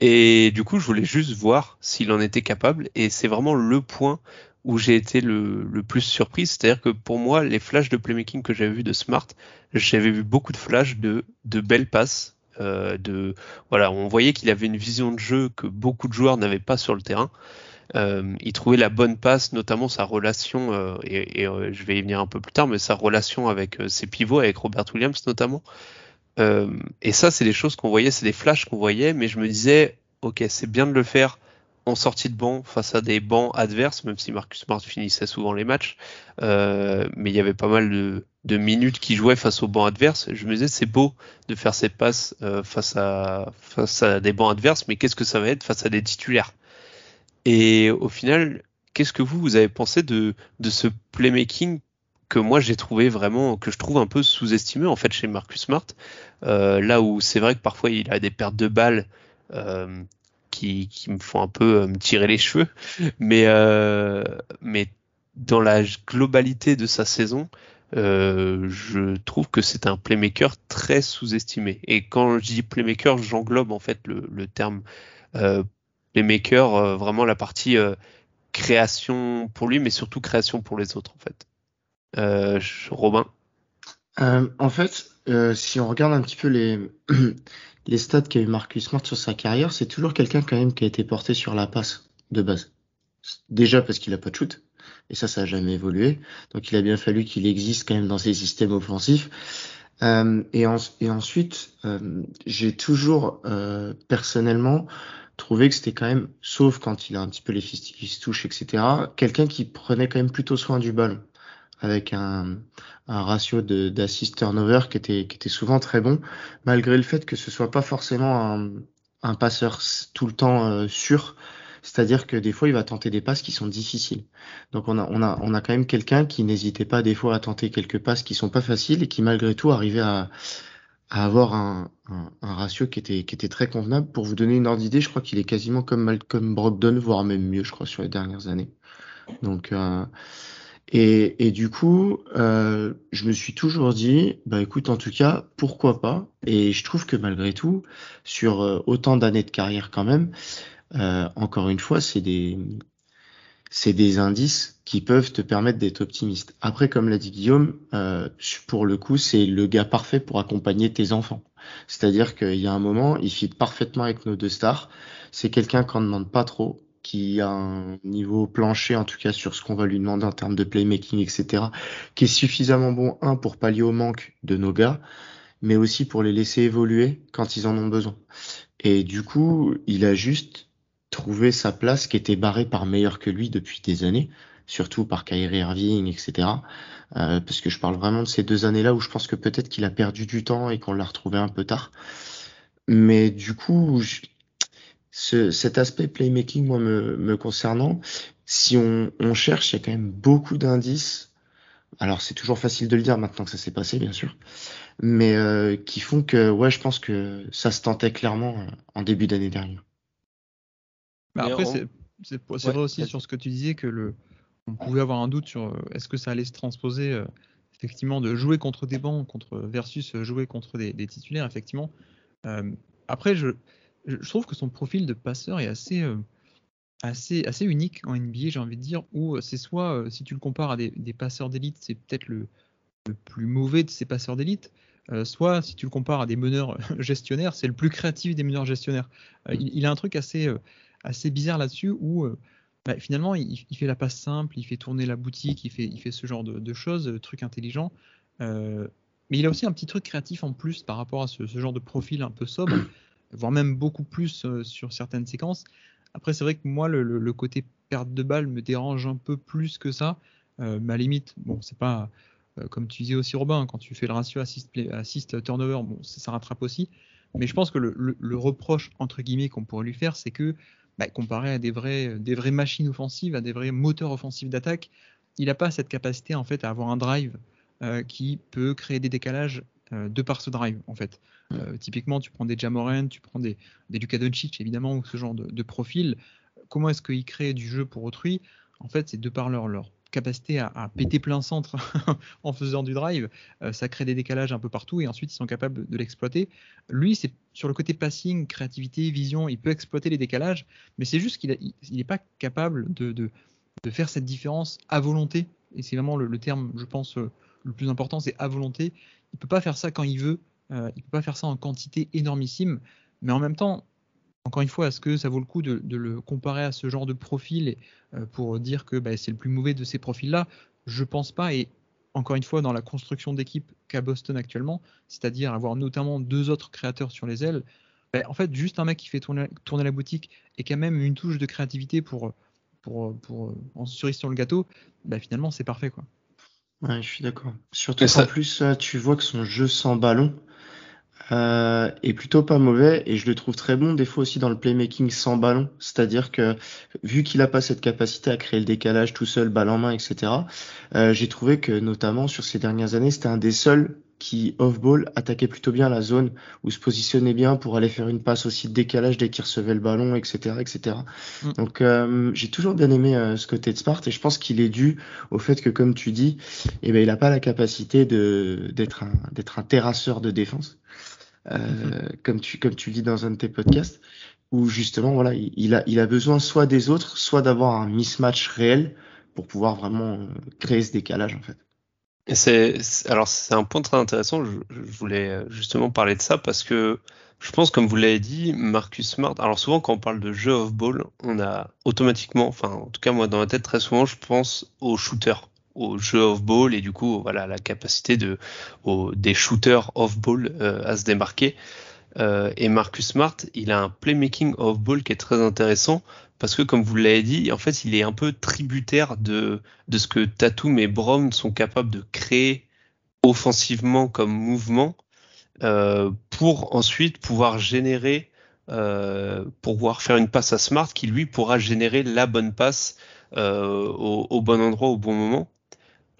Et du coup, je voulais juste voir s'il en était capable. Et c'est vraiment le point où j'ai été le, le, plus surpris. C'est-à-dire que pour moi, les flashs de playmaking que j'avais vu de Smart, j'avais vu beaucoup de flashs de, de belles passes. Euh, de voilà, on voyait qu'il avait une vision de jeu que beaucoup de joueurs n'avaient pas sur le terrain. Euh, il trouvait la bonne passe, notamment sa relation, euh, et, et euh, je vais y venir un peu plus tard, mais sa relation avec euh, ses pivots, avec Robert Williams notamment. Euh, et ça, c'est des choses qu'on voyait, c'est des flashs qu'on voyait, mais je me disais, ok, c'est bien de le faire en sortie de banc face à des bancs adverses, même si Marcus Smart finissait souvent les matchs, euh, mais il y avait pas mal de, minutes qui jouaient face aux bancs adverses. Je me disais, c'est beau de faire ces passes euh, face, à, des bancs adverses, mais qu'est-ce que ça va être face à des titulaires? Et au final, qu'est-ce que vous, vous avez pensé de ce playmaking que moi j'ai trouvé vraiment que je trouve un peu sous-estimé en fait chez Marcus Smart. Euh, là où c'est vrai que parfois il a des pertes de balles euh, qui, qui, me font un peu euh, me tirer les cheveux. Mais euh, mais dans la globalité de sa saison euh, je trouve que c'est un playmaker très sous-estimé. Et quand je dis playmaker j'englobe en fait le, le terme playmaker vraiment la partie création pour lui mais surtout création pour les autres en fait euh, Robin euh, En fait, euh, si on regarde un petit peu les, [CLEARS THROAT] les stats qu'a eu Marcus Smart sur sa carrière, c'est toujours quelqu'un quand même qui a été porté sur la passe de base. Déjà parce qu'il a pas de shoot, et ça, ça a jamais évolué. Donc il a bien fallu qu'il existe quand même dans ses systèmes offensifs. Euh, et, et, ensuite, euh, j'ai toujours euh, personnellement trouvé que c'était quand même, sauf quand il a un petit peu les fistes qui se touchent, etc., quelqu'un qui prenait quand même plutôt soin du ballon avec un, un ratio d'assist turnover qui était, souvent très bon, malgré le fait que ce soit pas forcément un, passeur tout le temps euh, sûr. C'est-à-dire que des fois, il va tenter des passes qui sont difficiles. Donc, on a, on a, on a quand même quelqu'un qui n'hésitait pas des fois à tenter quelques passes qui sont pas faciles et qui malgré tout arrivait à, avoir un, ratio qui était, qui était très convenable. Pour vous donner une ordre d'idée, je crois qu'il est quasiment comme Malcolm Brogdon, voire même mieux, je crois, sur les dernières années. Donc, euh, Et, et du coup, euh, je me suis toujours dit, bah écoute, en tout cas, pourquoi pas? Et je trouve que malgré tout, sur euh, autant d'années de carrière quand même, euh, encore une fois, c'est des c'est des indices qui peuvent te permettre d'être optimiste. Après, comme l'a dit Guillaume, euh, pour le coup, c'est le gars parfait pour accompagner tes enfants. C'est-à-dire qu'il y a un moment, il fit parfaitement avec nos deux stars. C'est quelqu'un qu'on ne demande pas trop, qui a un niveau plancher, en tout cas sur ce qu'on va lui demander en termes de playmaking, etc., qui est suffisamment bon, un, pour pallier au manque de nos gars, mais aussi pour les laisser évoluer quand ils en ont besoin. Et du coup, il a juste trouvé sa place qui était barrée par meilleur que lui depuis des années, surtout par Kyrie Irving, etc. Euh, parce que je parle vraiment de ces deux années-là où je pense que peut-être qu'il a perdu du temps et qu'on l'a retrouvé un peu tard. Mais du coup, ce, cet aspect playmaking, moi, me, me concernant, si on, on, cherche, il y a quand même beaucoup d'indices. Alors, c'est toujours facile de le dire maintenant que ça s'est passé, bien sûr, mais euh, qui font que, ouais, je pense que ça se tentait clairement euh, en début d'année dernière. Bah après, on... c'est ouais, vrai aussi sur ce que tu disais que le, on pouvait avoir un doute sur euh, est-ce que ça allait se transposer euh, effectivement de jouer contre des bancs contre versus jouer contre des, des titulaires effectivement. Euh, après, je, je trouve que son profil de passeur est assez, euh, assez, assez unique en NBA, j'ai envie de dire, où euh, c'est soit, euh, si tu le compares à des, des passeurs d'élite, c'est peut-être le, le, plus mauvais de ces passeurs d'élite, euh, soit si tu le compares à des meneurs [LAUGHS] gestionnaires, c'est le plus créatif des meneurs gestionnaires. Euh, il, il, a un truc assez, assez bizarre là-dessus où bah, finalement il, il, fait la passe simple, il fait tourner la boutique, il fait, il fait ce genre de, de choses, truc intelligent. mais il a aussi un petit truc créatif en plus par rapport à ce, ce genre de profil un peu sobre voire même beaucoup plus euh, sur certaines séquences. Après, c'est vrai que moi, le, côté perte de balle me dérange un peu plus que ça. Euh, ma limite, bon, c'est pas euh, comme tu disais aussi, Robin, quand tu fais le ratio assist, play, assist turnover, bon, ça, rattrape aussi. Mais je pense que le, reproche entre guillemets qu'on pourrait lui faire, c'est que bah, comparé à des vrais, des vraies machines offensives, à des vrais moteurs offensifs d'attaque, il n'a pas cette capacité en fait à avoir un drive qui peut créer des décalages de par ce drive en fait. Euh, typiquement, tu prends des Jamoran, tu prends des, des Luka Doncic évidemment ou ce genre de, de profil. Comment est-ce qu'ils créent du jeu pour autrui? En fait, c'est de par leur, leur capacité à, à, péter plein centre [LAUGHS] en faisant du drive, euh, ça crée des décalages un peu partout et ensuite ils sont capables de l'exploiter. Lui, c'est sur le côté passing, créativité, vision, il peut exploiter les décalages, mais c'est juste qu'il n'est pas capable de, de, de, faire cette différence à volonté. Et c'est vraiment le, le, terme, je pense, euh, le plus important, c'est à volonté. Il peut pas faire ça quand il veut, euh, il peut pas faire ça en quantité énormissime, mais en même temps, encore une fois, est-ce que ça vaut le coup de, le comparer à ce genre de profil et, euh, pour dire que bah, c'est le plus mauvais de ces profils-là? Je pense pas. Et encore une fois, dans la construction d'équipe qu'a Boston actuellement, c'est-à-dire avoir notamment deux autres créateurs sur les ailes, bah, en fait, juste un mec qui fait tourner, tourner, la boutique et qui a même une touche de créativité pour, pour, pour, en cerise sur le gâteau, bah, finalement, c'est parfait. quoi. Ouais, je suis d'accord. Surtout qu'en plus, tu vois que son jeu sans ballon, euh, est plutôt pas mauvais et je le trouve très bon des fois aussi dans le playmaking sans ballon. C'est-à-dire que vu qu'il a pas cette capacité à créer le décalage tout seul, balle en main, etc. Euh, j'ai trouvé que notamment sur ces dernières années, c'était un des seuls qui off-ball attaquait plutôt bien la zone ou se positionnait bien pour aller faire une passe aussi de décalage dès qu'il recevait le ballon, etc., etc. Mm. Donc euh, j'ai toujours bien aimé euh, ce côté de Smart et je pense qu'il est dû au fait que comme tu dis, eh ben il a pas la capacité de d'être un d'être un terrasseur de défense. Euh, mhm. comme tu comme tu dis dans un de tes podcasts, où justement voilà, il, a il a besoin soit des autres, soit d'avoir un mismatch réel pour pouvoir vraiment euh, créer ce décalage en fait. C'est alors c'est un point très intéressant. Je, voulais euh, justement parler de ça parce que je pense, comme vous l'avez dit, Marcus Smart. Alors souvent quand on parle de jeu off ball, on a automatiquement, enfin en tout cas moi dans ma tête très souvent, je pense au shooter au jeu off-ball et du coup voilà la capacité de des shooters off-ball euh, à se démarquer. Euh, et Marcus Smart, il a un playmaking off-ball qui est très intéressant parce que comme vous l'avez dit, en fait, il est un peu tributaire de de ce que Tatum et Brown sont capables de créer offensivement comme mouvement euh, pour ensuite pouvoir générer euh, pour pouvoir faire une passe à Smart qui lui pourra générer la bonne passe euh, au, au, bon endroit au bon moment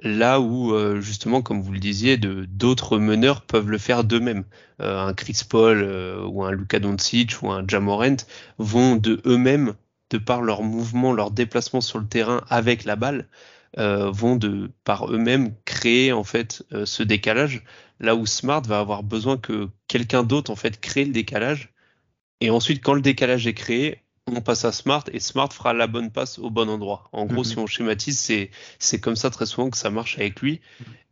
là où euh, justement comme vous le disiez d'autres meneurs peuvent le faire d'eux-mêmes euh, un Chris Paul euh, ou un Luka Doncic ou un Jamorant vont de eux-mêmes de par leur mouvement leur déplacement sur le terrain avec la balle vont de par eux-mêmes créer en fait ce décalage, là où Smart va avoir besoin que quelqu'un d'autre en fait crée le décalage. Et ensuite, quand le décalage est créé, on passe à Smart et Smart fera la bonne passe au bon endroit. En gros, Mhm. si on schématise, c'est c'est comme ça très souvent que ça marche avec lui.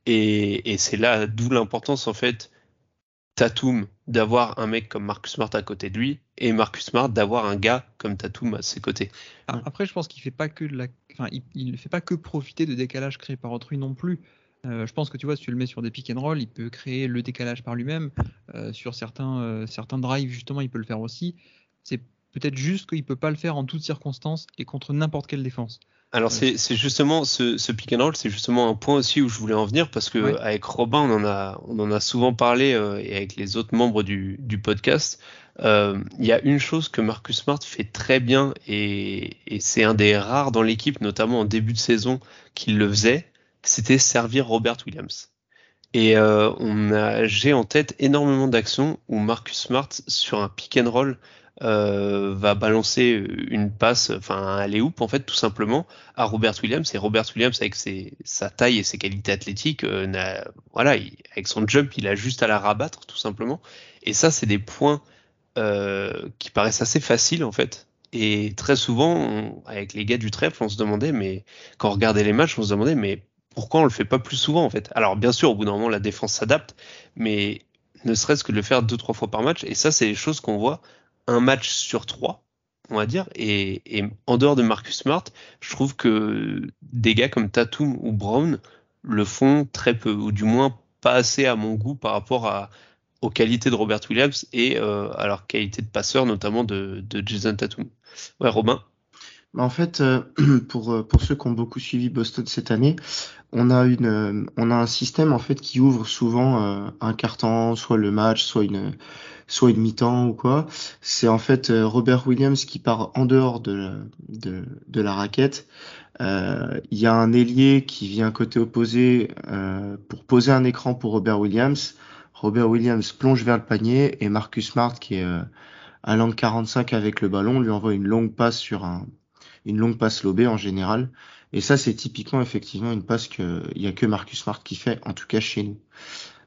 Et, et c'est là d'où l'importance en fait Tatum d'avoir un mec comme Marcus Smart à côté de lui et Marcus Smart d'avoir un gars comme Tatum à ses côtés. Après, je pense qu'il fait pas que de la, enfin, il, fait pas que profiter de décalage créé par autrui non plus. Euh, je pense que tu vois, si tu le mets sur des pick and roll, il peut créer le décalage par lui-même. Euh, sur certains, euh, certains drives, justement, il peut le faire aussi. C'est peut-être juste qu'il peut pas le faire en toutes circonstances et contre n'importe quelle défense. Alors Ouais. c'est justement ce, ce pick and roll, c'est justement un point aussi où je voulais en venir parce que Ouais. avec Robin on en a on en a souvent parlé euh, et avec les autres membres du, du podcast. Euh, Il y a une chose que Marcus Smart fait très bien et, et c'est un des rares dans l'équipe, notamment en début de saison, qu'il le faisait, c'était servir Robert Williams. Et euh, on a j'ai en tête énormément d'actions où Marcus Smart sur un pick and roll euh, va balancer une passe, enfin un alley-oop en fait tout simplement à Robert Williams et Robert Williams avec sa taille et ses qualités athlétiques, euh, voilà, il- avec son jump, il a juste à la rabattre tout simplement. Et ça, c'est des points euh, qui paraissent assez faciles en fait. Et très souvent, avec les gars du trèfle, on se demandait, mais quand on regardait les matchs, on se demandait, mais pourquoi on le fait pas plus souvent en fait? Alors bien sûr, au bout d'un moment, la défense s'adapte, mais ne serait-ce que de le faire deux trois fois par match. Et ça, c'est des choses qu'on voit un match sur trois on va dire. Et, en dehors de Marcus Smart, je trouve que des gars comme Tatum ou Brown le font très peu, ou du moins pas assez à mon goût par rapport aux qualités de Robert Williams et euh, à leur qualité de passeur, notamment de, de Jason Tatum. Ouais, Robin? En fait, euh, [CLEARS THROAT] pour, euh, pour ceux qui ont beaucoup suivi Boston cette année, on a une, euh, on a un système en fait qui ouvre souvent un quart-temps, soit le match, soit une, soit une mi-temps ou quoi. C'est en fait Robert Williams qui part en dehors de, de, de la raquette. Il y a un ailier qui vient côté opposé euh, pour poser un écran pour Robert Williams. Robert Williams plonge vers le panier et Marcus Smart qui est euh, à l'angle 45 avec le ballon lui envoie une longue passe sur un une longue passe lobée en général. Et ça, c'est typiquement effectivement une passe que il y a que Marcus Smart qui fait, en tout cas chez nous.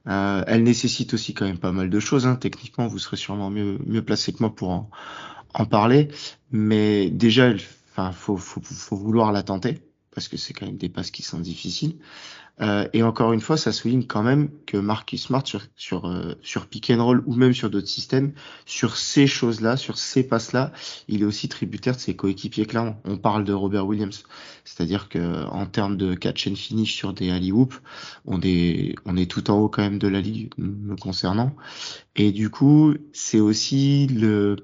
Euh, elle nécessite aussi quand même pas mal de choses. Hein. Techniquement, vous serez sûrement mieux mieux placé que moi pour en, parler. Mais déjà, il faut, faut, faut vouloir la tenter parce que c'est quand même des passes qui sont difficiles. Euh, et encore une fois, ça souligne quand même que Marcus Smart sur sur euh, sur ou même sur d'autres systèmes, sur ces choses-là, sur ces passes-là, il est aussi tributaire de ses coéquipiers clairement. On parle de Robert Williams, c'est-à-dire que en termes de catch and finish sur des alley on est on est tout en haut quand même de la ligue me concernant. Et du coup, c'est aussi le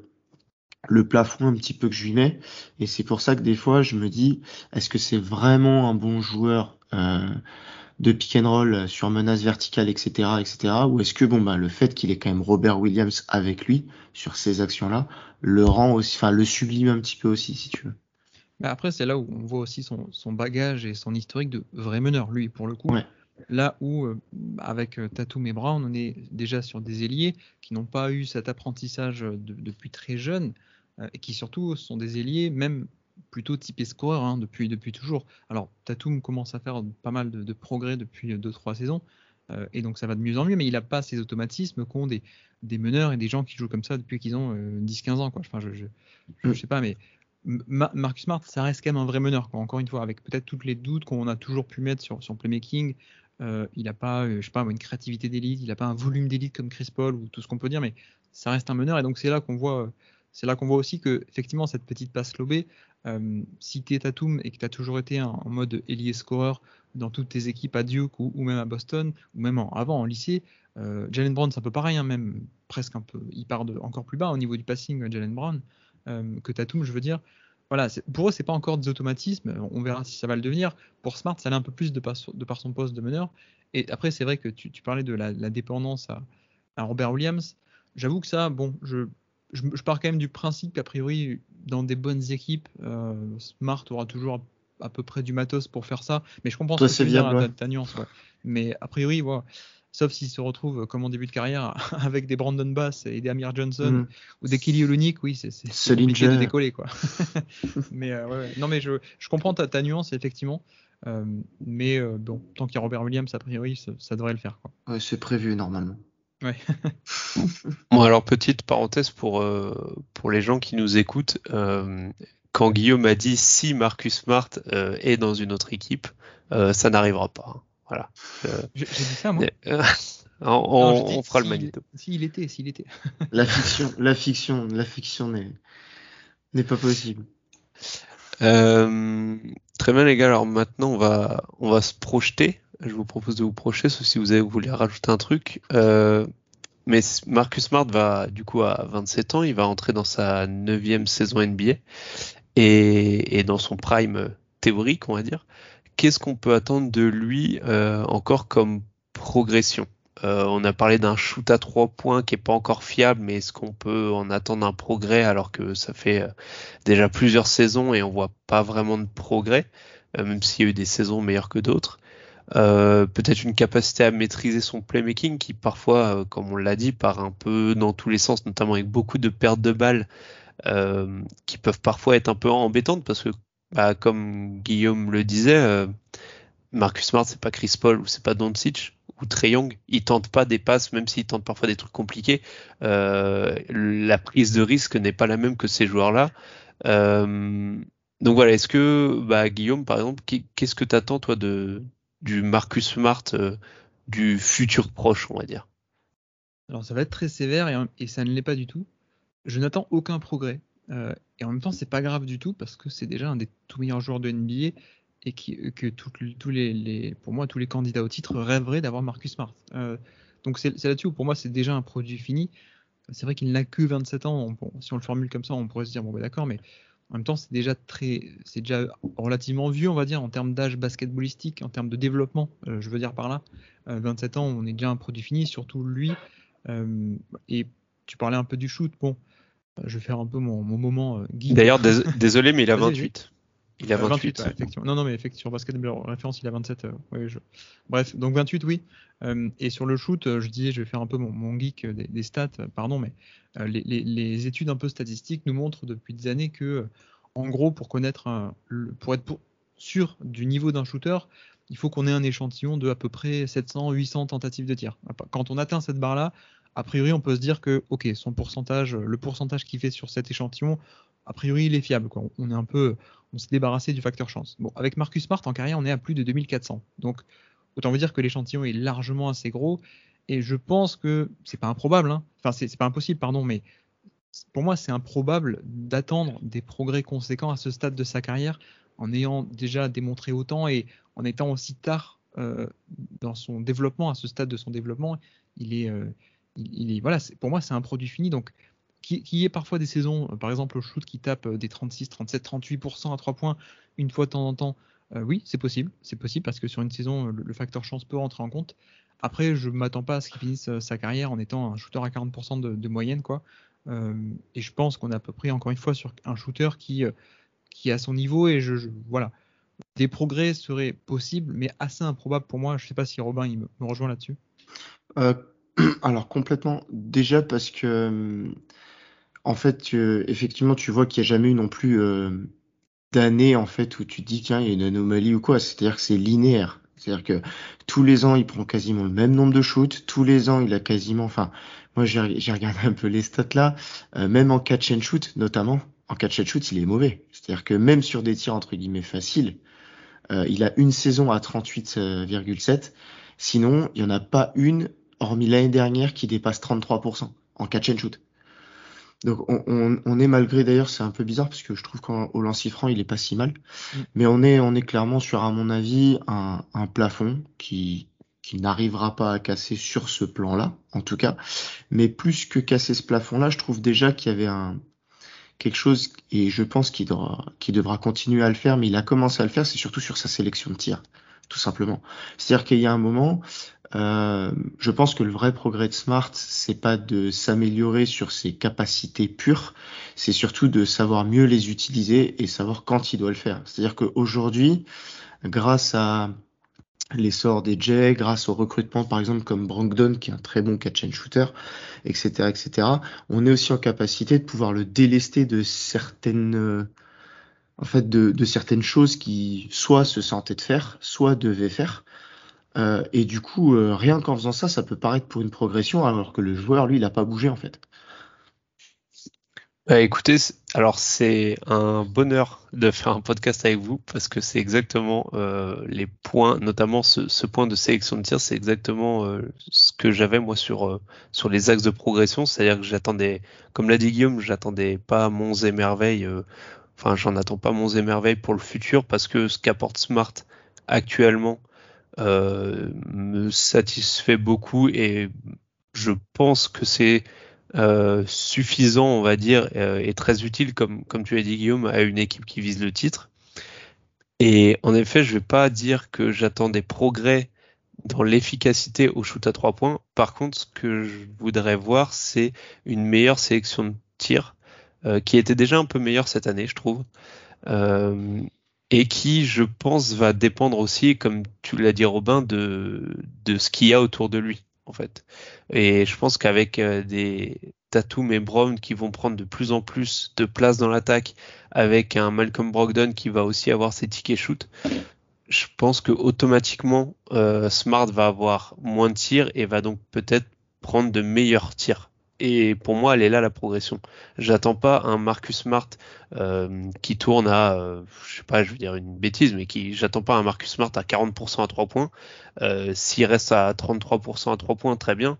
le plafond un petit peu que je lui mets. Et c'est pour ça que des fois, je me dis, est-ce que c'est vraiment un bon joueur euh, de pick and roll sur menace verticale, etc., etc. Ou est-ce que bon bah le fait qu'il ait quand même Robert Williams avec lui sur ces actions-là le rend aussi, enfin le sublime un petit peu aussi, si tu veux. Mais après, c'est là où on voit aussi son, son bagage et son historique de vrai meneur, lui, pour le coup. Ouais. Là où, euh, avec euh, Tatum et Brown, on est déjà sur des ailiers qui n'ont pas eu cet apprentissage de- depuis très jeune euh, et qui surtout sont des ailiers, même plutôt typés scoreurs hein, depuis, depuis toujours. Alors, Tatum commence à faire pas mal de, de progrès depuis 2-3 saisons euh, et donc ça va de mieux en mieux, mais il n'a pas ces automatismes qu'ont des, des meneurs et des gens qui jouent comme ça depuis qu'ils ont euh, 10-15 ans. Quoi. Enfin, je, je, je Mm. sais pas, mais Ma- Marcus Smart, ça reste quand même un vrai meneur. Quoi. Encore une fois, avec peut-être toutes les doutes qu'on a toujours pu mettre sur son playmaking, euh, il n'a pas, euh, je sais pas, une créativité d'élite, il n'a pas un volume d'élite comme Chris Paul ou tout ce qu'on peut dire, mais ça reste un meneur. Et donc c'est là qu'on voit, euh, c'est là qu'on voit aussi que effectivement cette petite passe lobée, euh, si tu es Tatum et que tu as toujours été en, mode ailier scoreur dans toutes tes équipes à Duke ou, même à Boston ou même en- avant en lycée, euh, Jalen Brown c'est un peu pareil, hein, même presque un peu, il part de, encore plus bas au niveau du passing, euh, Jalen Brown que Tatum, je veux dire. Voilà, pour eux, c'est pas encore des automatismes. On verra si ça va le devenir. Pour Smart, ça l'est un peu plus de par, de son poste de meneur. Et après, c'est vrai que tu, parlais de la, dépendance à, à Robert Williams. J'avoue que ça, bon, je, je, je pars quand même du principe qu'a priori, dans des bonnes équipes, euh, Smart aura toujours à, peu près du matos pour faire ça. Mais je comprends c'est ta- ouais. ta nuance. ouais. Mais a priori, voilà. Sauf s'il se retrouve comme en début de carrière [LAUGHS] avec des Brandon Bass et des Amir Johnson Mm. ou des Kelly Olynyk, oui, c'est c'est- de décoller quoi. [LAUGHS] mais euh, ouais, ouais. non, mais je, je comprends ta, ta nuance effectivement. mais bon, tant qu'il y a Robert Williams, a priori, ça, devrait le faire. Ouais, c'est prévu normalement. Ouais. [LAUGHS] bon, alors petite parenthèse pour, pour les gens qui nous écoutent. quand Guillaume a dit si Marcus Smart est dans une autre équipe, ça n'arrivera pas. Hein. Voilà. J'ai dit ça, moi? [LAUGHS] on, fera le magnéto. S'il était, s'il était. [LAUGHS] la fiction, la fiction, la fiction n'est pas possible. Euh, très bien les gars, alors maintenant on va on va se projeter. Je vous propose de vous projeter, sauf si vous avez voulu rajouter un truc. Euh, mais Marcus Smart va du coup à 27 ans, il va entrer dans sa neuvième saison NBA et, dans son prime théorique, on va dire. Qu'est-ce qu'on peut attendre de lui euh, encore comme progression? Euh, on a parlé d'un shoot à trois points qui est pas encore fiable, mais est-ce qu'on peut en attendre un progrès alors que ça fait déjà plusieurs saisons et on voit pas vraiment de progrès, même s'il y a eu des saisons meilleures que d'autres? Peut-être une capacité à maîtriser son playmaking qui parfois, comme on l'a dit, part un peu dans tous les sens, notamment avec beaucoup de pertes de balles qui peuvent parfois être un peu embêtantes parce que, bah, comme Guillaume le disait, Marcus Smart c'est pas Chris Paul ou c'est pas Doncic ou Trey Young, ils tentent pas des passes, même s'ils tentent parfois des trucs compliqués. Euh, la prise de risque n'est pas la même que ces joueurs-là. Euh, donc voilà, est-ce que bah, Guillaume, par exemple, qu'est-ce que tu attends toi de du Marcus Smart euh, du futur proche, on va dire Alors ça va être très sévère et, ça ne l'est pas du tout. Je n'attends aucun progrès. et en même temps, c'est pas grave du tout parce que c'est déjà un des tout meilleurs joueurs de NBA et qui, que tous les, pour moi, tous les candidats au titre rêveraient d'avoir Marcus Smart. Euh, donc c'est là-dessus où pour moi c'est déjà un produit fini. C'est vrai qu'il n'a que 27 ans. si on le formule comme ça, on pourrait se dire bon ben d'accord, mais en même temps c'est déjà très, c'est déjà relativement vieux, on va dire, en termes d'âge basketballistique, en termes de développement. Euh, je veux dire par là, 27 euh, ans, on est déjà un produit fini, surtout lui. et tu parlais un peu du shoot. Bon, je vais faire un peu mon, moment. D'ailleurs, [LAUGHS] désolé, mais il a 28. Il a 28. effectivement. Non, non, mais effectivement, sur Basketball référence, il a 27. Euh, bref, donc 28, oui. Euh, et sur le shoot, euh, je disais, je vais faire un peu mon, geek des, stats, pardon, mais les, études un peu statistiques nous montrent depuis des années que, en gros, pour connaître, pour être sûr du niveau d'un shooter, il faut qu'on ait un échantillon de à peu près 700, 800 tentatives de tir. Quand on atteint cette barre-là, a priori, on peut se dire que, ok, son pourcentage, le pourcentage qu'il fait sur cet échantillon, a priori, il est fiable. On est un peu, on s'est débarrassé du facteur chance. Bon, avec Marcus Smart en carrière, on est à plus de 2400. Donc, autant vous dire que l'échantillon est largement assez gros. Et je pense que c'est pas improbable, hein. enfin c'est pas impossible, pardon, mais pour moi c'est improbable d'attendre des progrès conséquents à ce stade de sa carrière en ayant déjà démontré autant et en étant aussi tard euh, dans son développement, à ce stade de son développement, il est, euh, il, est voilà, pour moi c'est un produit fini. Donc qui, y ait parfois des saisons, euh, par exemple au shoot qui tape euh, des 36, 37, 38% à 3 points une fois de temps en temps, euh, oui, c'est possible. C'est possible parce que sur une saison, le, facteur chance peut rentrer en compte. Après, je ne m'attends pas à ce qu'il finisse sa carrière en étant un shooter à 40% de, moyenne. quoi. et je pense qu'on est à peu près, encore une fois, sur un shooter qui, qui est à son niveau. Et je, voilà. Des progrès seraient possibles, mais assez improbables pour moi. Je ne sais pas si Robin il me, me rejoint là-dessus. [CLEARS THROAT] alors complètement. Déjà parce que en fait, effectivement, tu vois qu'il n'y a jamais eu non plus euh, d'année en fait où tu te dis qu'il y a une anomalie ou quoi. C'est-à-dire que c'est linéaire. C'est-à-dire que tous les ans, il prend quasiment le même nombre de shoots. Tous les ans, il a quasiment, enfin, moi j'ai regardé un peu les stats là, euh, même en catch and shoot notamment. En catch and shoot, il est mauvais. C'est-à-dire que même sur des tirs entre guillemets faciles, euh, il a une saison à 38,7. Sinon, il n'y en a pas une, hormis l'année dernière, qui dépasse 33% en catch and shoot. Donc on, est malgré d'ailleurs c'est un peu bizarre parce que je trouve qu'au lancer franc il est pas si mal, mm. mais on est on est clairement sur à mon avis un, plafond qui qui n'arrivera pas à casser sur ce plan-là en tout cas, mais plus que casser ce plafond-là, je trouve déjà qu'il y avait un quelque chose et je pense qu'il devra qu'il devra continuer à le faire, mais il a commencé à le faire, c'est surtout sur sa sélection de tir tout simplement. C'est-à-dire qu'il y a un moment, euh, je pense que le vrai progrès de Smart, c'est pas de s'améliorer sur ses capacités pures, c'est surtout de savoir mieux les utiliser et savoir quand il doit le faire. C'est-à-dire qu'aujourd'hui, grâce à l'essor des Jay, grâce au recrutement par exemple comme Brogdon qui est un très bon catch and shooter, etc., etc., on est aussi en capacité de pouvoir le délester de certaines en fait de, certaines choses qui soit se sentaient de faire, soit devaient faire. Euh, et du coup, euh, rien qu'en faisant ça, ça peut paraître pour une progression, alors que le joueur, lui, il n'a pas bougé en fait. Bah, écoutez, alors c'est un bonheur de faire un podcast avec vous parce que c'est exactement euh, les points, notamment ce, point de sélection de tir, c'est exactement ce que j'avais moi sur sur les axes de progression, c'est-à-dire que j'attendais, comme l'a dit Guillaume, j'attendais pas monts et merveilles, enfin j'en attends pas monts et merveilles pour le futur parce que ce qu'apporte Smart actuellement me satisfait beaucoup et je pense que c'est euh, suffisant, on va dire, euh, et très utile, comme, comme tu as dit Guillaume, à une équipe qui vise le titre. Et en effet, je vais pas dire que j'attends des progrès dans l'efficacité au shoot à trois points. Par contre, ce que je voudrais voir, c'est une meilleure sélection de tirs, euh, qui était déjà un peu meilleure cette année, je trouve. Euh, et qui, je pense, va dépendre aussi, comme tu l'as dit Robin, de, de ce qu'il y a autour de lui en fait. Et je pense qu'avec euh, des Tatum et Brown qui vont prendre de plus en plus de place dans l'attaque, avec un Malcolm Brogdon qui va aussi avoir ses tickets shoot, je pense que automatiquement euh, Smart va avoir moins de tirs et va donc peut-être prendre de meilleurs tirs. Et pour moi, elle est là la progression. J'attends pas un Marcus Smart euh, qui tourne à, euh, je sais pas, je veux dire une bêtise, mais qui, j'attends pas un Marcus Smart à 40% à 3 points. Euh, S'il reste à 33% à 3 points, très bien.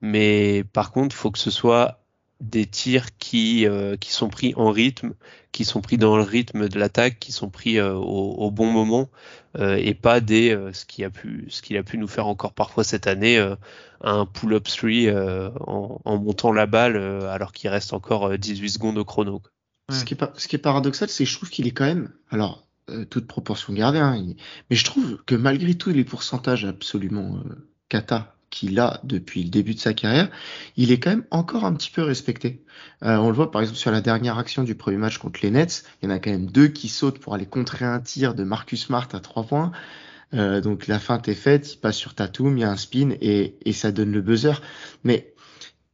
Mais par contre, il faut que ce soit des tirs qui, euh, qui sont pris en rythme, qui sont pris dans le rythme de l'attaque, qui sont pris euh, au, au, bon moment euh, et pas des ce qu'il a pu ce qu'il a pu nous faire encore parfois cette année un pull-up 3 en, en, montant la balle alors qu'il reste encore 18 secondes au chrono. Ce, qui est, ce qui est paradoxal, c'est que je trouve qu'il est quand même alors toute proportion gardée, hein, mais je trouve que malgré tous les pourcentages absolument cata qu'il a depuis le début de sa carrière, il est quand même encore un petit peu respecté. Euh, on le voit par exemple sur la dernière action du premier match contre les Nets, il y en a quand même deux qui sautent pour aller contrer un tir de Marcus Smart à trois points. Euh, donc la feinte est faite, il passe sur Tatum, il y a un spin et, et ça donne le buzzer. Mais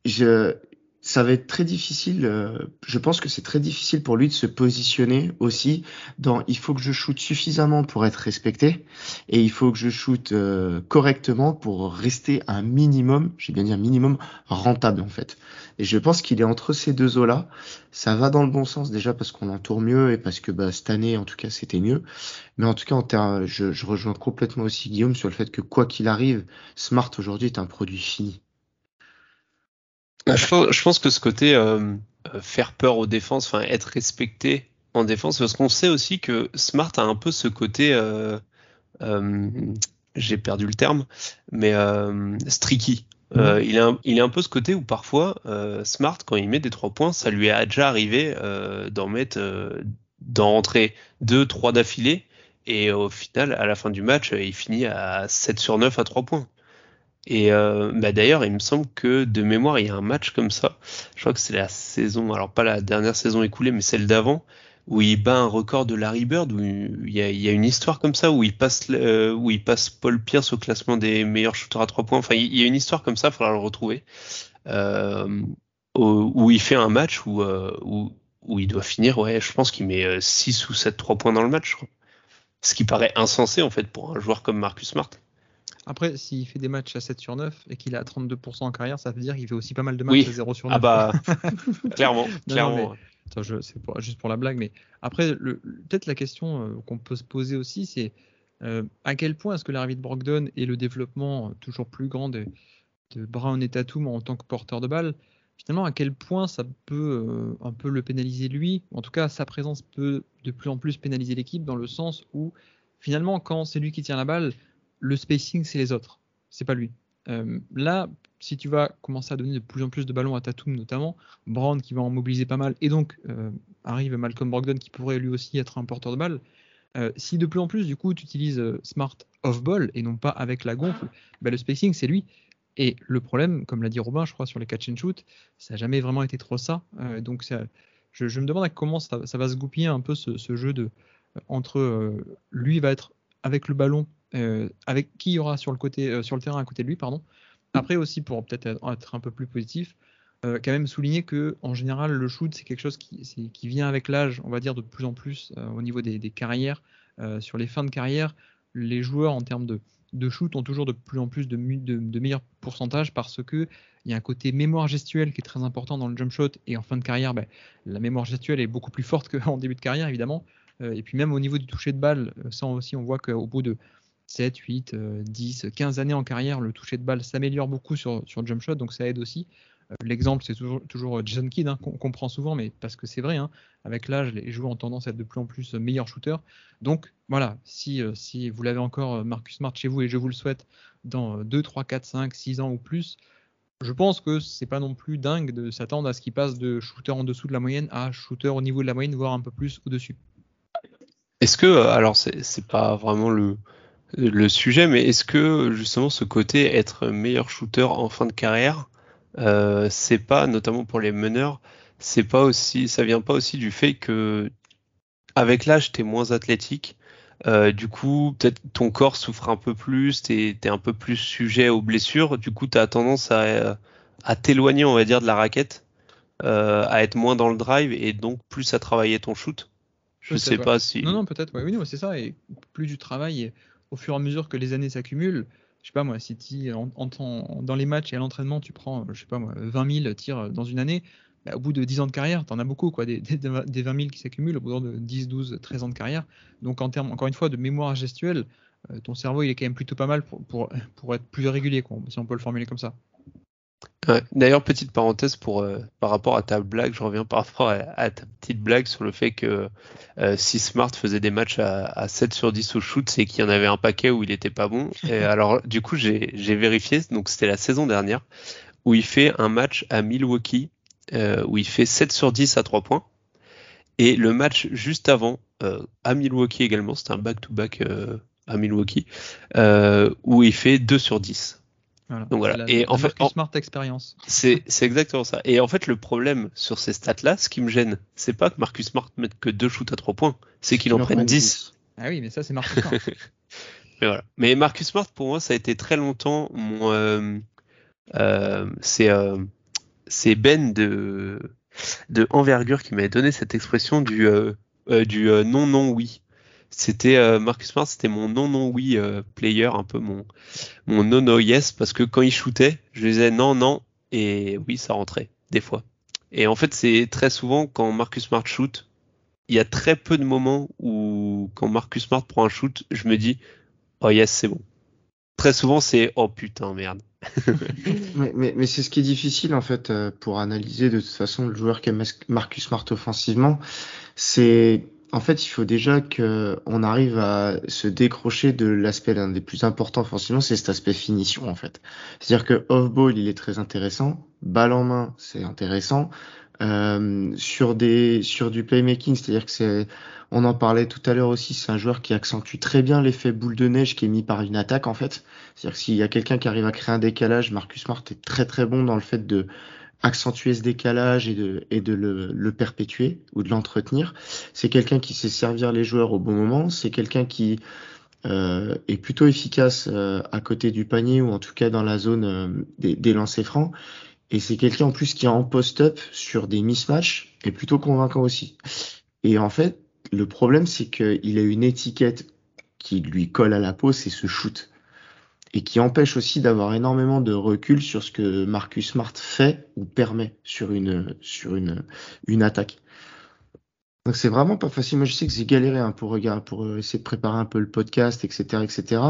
je, ça va être très difficile. Euh, je pense que c'est très difficile pour lui de se positionner aussi dans il faut que je shoote suffisamment pour être respecté et il faut que je shoote euh, correctement pour rester un minimum, j'ai bien dit un minimum rentable en fait. Et je pense qu'il est entre ces deux eaux là. Ça va dans le bon sens déjà parce qu'on entoure mieux et parce que bah, cette année en tout cas c'était mieux. Mais en tout cas en je, je rejoins complètement aussi Guillaume sur le fait que quoi qu'il arrive, Smart aujourd'hui est un produit fini. Bah, je pense, que ce côté euh, euh, faire peur aux défenses, enfin être respecté en défense, parce qu'on sait aussi que Smart a un peu ce côté, euh, euh j'ai perdu le terme, mais euh, streaky. Euh, il, est un, il est un peu ce côté où parfois Smart, quand il met des trois points, ça lui a déjà arrivé d'en mettre, d'en rentrer deux, trois d'affilée, et au final, à la fin du match, il finit à 7 sur 9 à 3 points. Et euh, bah d'ailleurs, il me semble que de mémoire, il y a un match comme ça. Je crois que c'est la saison, alors pas la dernière saison écoulée, mais celle d'avant, où il bat un record de Larry Bird, où il y a, il y a une histoire comme ça, où il passe, euh, où il passe Paul Pierce au classement des meilleurs shooters à trois points. Enfin, il y a une histoire comme ça, il faudra le retrouver, euh, où, il fait un match où, euh, où, où il doit finir. Ouais, je pense qu'il met 6 ou 7 trois points dans le match. Je crois. Ce qui paraît insensé en fait pour un joueur comme Marcus Smart. Après, s'il fait des matchs à 7 sur 9 et qu'il a 32% en carrière, ça veut dire qu'il fait aussi pas mal de matchs à 0 sur 9. Ah bah, [LAUGHS] clairement. clairement. c'est juste pour la blague, mais après, peut-être la question euh, qu'on peut se poser aussi, c'est euh, à quel point est-ce que l'arrivée de Brogdon et le développement euh, toujours plus grand de, de, Brown et Tatum en tant que porteur de balle, finalement, à quel point ça peut un peu le pénaliser lui, en tout cas, sa présence peut de plus en plus pénaliser l'équipe dans le sens où, finalement, quand c'est lui qui tient la balle, le spacing, c'est les autres, c'est pas lui. Euh, là, si tu vas commencer à donner de plus en plus de ballons à Tatum notamment, Brown qui va en mobiliser pas mal, et donc euh, arrive Malcolm Brogdon qui pourrait lui aussi être un porteur de balle. Euh, si de plus en plus, du coup, tu utilises Smart off-ball et non pas avec la gonfle, bah, le spacing, c'est lui. Et le problème, comme l'a dit Robin, je crois, sur les catch and shoot, ça n'a jamais vraiment été trop ça. donc, je, me demande à comment ça, va se goupiller un peu ce, ce jeu de entre lui va être avec le ballon avec qui il y aura sur le, côté, euh, sur le terrain à côté de lui. Pardon. Après aussi, pour peut-être être un peu plus positif, euh, quand même souligner que en général le shoot c'est quelque chose qui, vient avec l'âge, on va dire de plus en plus euh, au niveau des, carrières, euh, sur les fins de carrière, les joueurs en termes de, shoot ont toujours de plus en plus de, de, meilleurs pourcentages parce que il y a un côté mémoire gestuelle qui est très important dans le jump shot et en fin de carrière, ben, la mémoire gestuelle est beaucoup plus forte [LAUGHS] qu'en début de carrière évidemment. et puis même au niveau du toucher de balle, ça aussi on voit qu'au bout de 7, 8, 10, 15 années en carrière, le toucher de balle s'améliore beaucoup sur, sur jump shot, donc ça aide aussi. Euh, l'exemple, c'est toujours, toujours, Jason Kidd, hein, qu'on prend souvent, mais parce que c'est vrai, hein, avec l'âge, les joueurs ont tendance à être de plus en plus meilleurs shooters. Donc voilà, si, euh, si vous l'avez encore, euh, Marcus Smart, chez vous, et je vous le souhaite, dans 2, 3, 4, 5, 6 ans ou plus, je pense que c'est pas non plus dingue de s'attendre à ce qu'il passe de shooter en dessous de la moyenne à shooter au niveau de la moyenne, voire un peu plus au-dessus. Est-ce que, alors c'est pas vraiment le, le sujet, mais est-ce que justement ce côté être meilleur shooter en fin de carrière, euh, c'est pas, notamment pour les meneurs, c'est pas aussi, ça vient pas aussi du fait que avec l'âge, tu es moins athlétique. Euh, du coup, peut-être ton corps souffre un peu plus, tu es, un peu plus sujet aux blessures. Du coup, tu as tendance à, à t'éloigner, on va dire, de la raquette, euh, à être moins dans le drive et donc plus à travailler ton shoot? Je sais pas si. Non, non, peut-être, oui, c'est ça. Et plus du travail, au fur et à mesure que les années s'accumulent, je sais pas moi, si en, dans les matchs et à l'entraînement, tu prends, je sais pas moi, 20 000 tirs dans une année, bah, au bout de 10 ans de carrière, tu en as beaucoup, quoi, des, des, 20 000 qui s'accumulent au bout de 10, 12, 13 ans de carrière. Donc en termes, encore une fois, de mémoire gestuelle, euh, ton cerveau, il est quand même plutôt pas mal pour, pour, être plus régulier, si on peut le formuler comme ça. D'ailleurs, petite parenthèse pour euh, par rapport à ta blague, je reviens par rapport à, ta petite blague sur le fait que euh, si Smart faisait des matchs à, 7 sur 10 au shoot, c'est qu'il y en avait un paquet où il était pas bon. Et [LAUGHS] alors, du coup, j'ai vérifié, donc c'était la saison dernière, où il fait un match à Milwaukee, euh, où il fait 7 sur 10 à 3 points. Et le match juste avant, à Milwaukee également, c'était un back-to-back à Milwaukee, où il fait 2 sur 10. Donc voilà. et en fait, smart expérience. C'est exactement ça. Et en fait, le problème sur ces stats-là, ce qui me gêne, c'est pas que Marcus Smart mette que deux shoots à trois points, c'est qu'il en prenne 10. Ah oui, mais ça, c'est Marcus Smart. [LAUGHS] mais voilà. Mais Marcus Smart, pour moi, ça a été très longtemps mon. Euh, euh, euh, c'est Ben de, de Envergure qui m'avait donné cette expression du, du non-non-oui c'était euh, Marcus Smart, c'était mon non non oui euh, player, un peu mon mon non no yes parce que quand il shootait, je disais non non et oui ça rentrait des fois. Et en fait c'est très souvent quand Marcus Smart shoot, il y a très peu de moments où quand Marcus Smart prend un shoot, je me dis oh yes c'est bon. Très souvent c'est oh putain merde. [LAUGHS] mais, mais, mais c'est ce qui est difficile en fait euh, pour analyser de toute façon le joueur qui est Marcus Smart offensivement, c'est en fait, il faut déjà qu'on arrive à se décrocher de l'aspect l'un des plus importants forcément, c'est cet aspect finition en fait. C'est-à-dire que off-ball, il est très intéressant, balle en main, c'est intéressant. Euh, sur des sur du playmaking, c'est-à-dire que c'est on en parlait tout à l'heure aussi, c'est un joueur qui accentue très bien l'effet boule de neige qui est mis par une attaque en fait. C'est-à-dire que s'il y a quelqu'un qui arrive à créer un décalage, Marcus Smart est très très bon dans le fait de accentuer ce décalage et de, et de le, le perpétuer ou de l'entretenir. C'est quelqu'un qui sait servir les joueurs au bon moment. C'est quelqu'un qui euh, est plutôt efficace euh, à côté du panier ou en tout cas dans la zone euh, des, des lancers francs. Et c'est quelqu'un en plus qui est en post-up sur des mismatchs et plutôt convaincant aussi. Et en fait, le problème, c'est qu'il a une étiquette qui lui colle à la peau, c'est ce shoot et qui empêche aussi d'avoir énormément de recul sur ce que Marcus Smart fait ou permet sur une sur une une attaque. Donc c'est vraiment pas facile. Moi je sais que j'ai galéré hein, pour regarder, pour essayer de préparer un peu le podcast, etc., etc.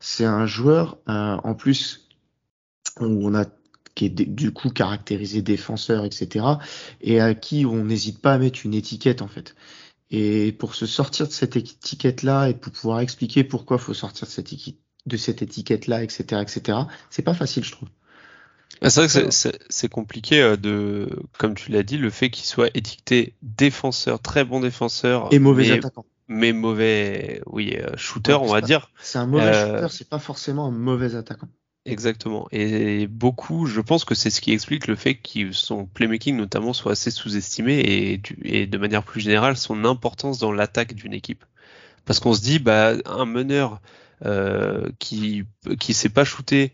C'est un joueur euh, en plus où on a qui est du coup caractérisé défenseur, etc. Et à qui on n'hésite pas à mettre une étiquette en fait. Et pour se sortir de cette étiquette là et pour pouvoir expliquer pourquoi faut sortir de cette étiquette de cette étiquette-là, etc., etc. C'est pas facile, je trouve. Ah, c'est vrai que c'est compliqué euh, de, comme tu l'as dit, le fait qu'il soit étiqueté défenseur, très bon défenseur, et mauvais attaquant, mais mauvais, oui, euh, shooter, on va dire. C'est un mauvais euh, shooter, c'est pas forcément un mauvais attaquant. Exactement. Et beaucoup, je pense que c'est ce qui explique le fait que son playmaking notamment soit assez sous-estimé et, et, de manière plus générale son importance dans l'attaque d'une équipe. Parce qu'on se dit, bah, un meneur euh, qui qui sait pas shooter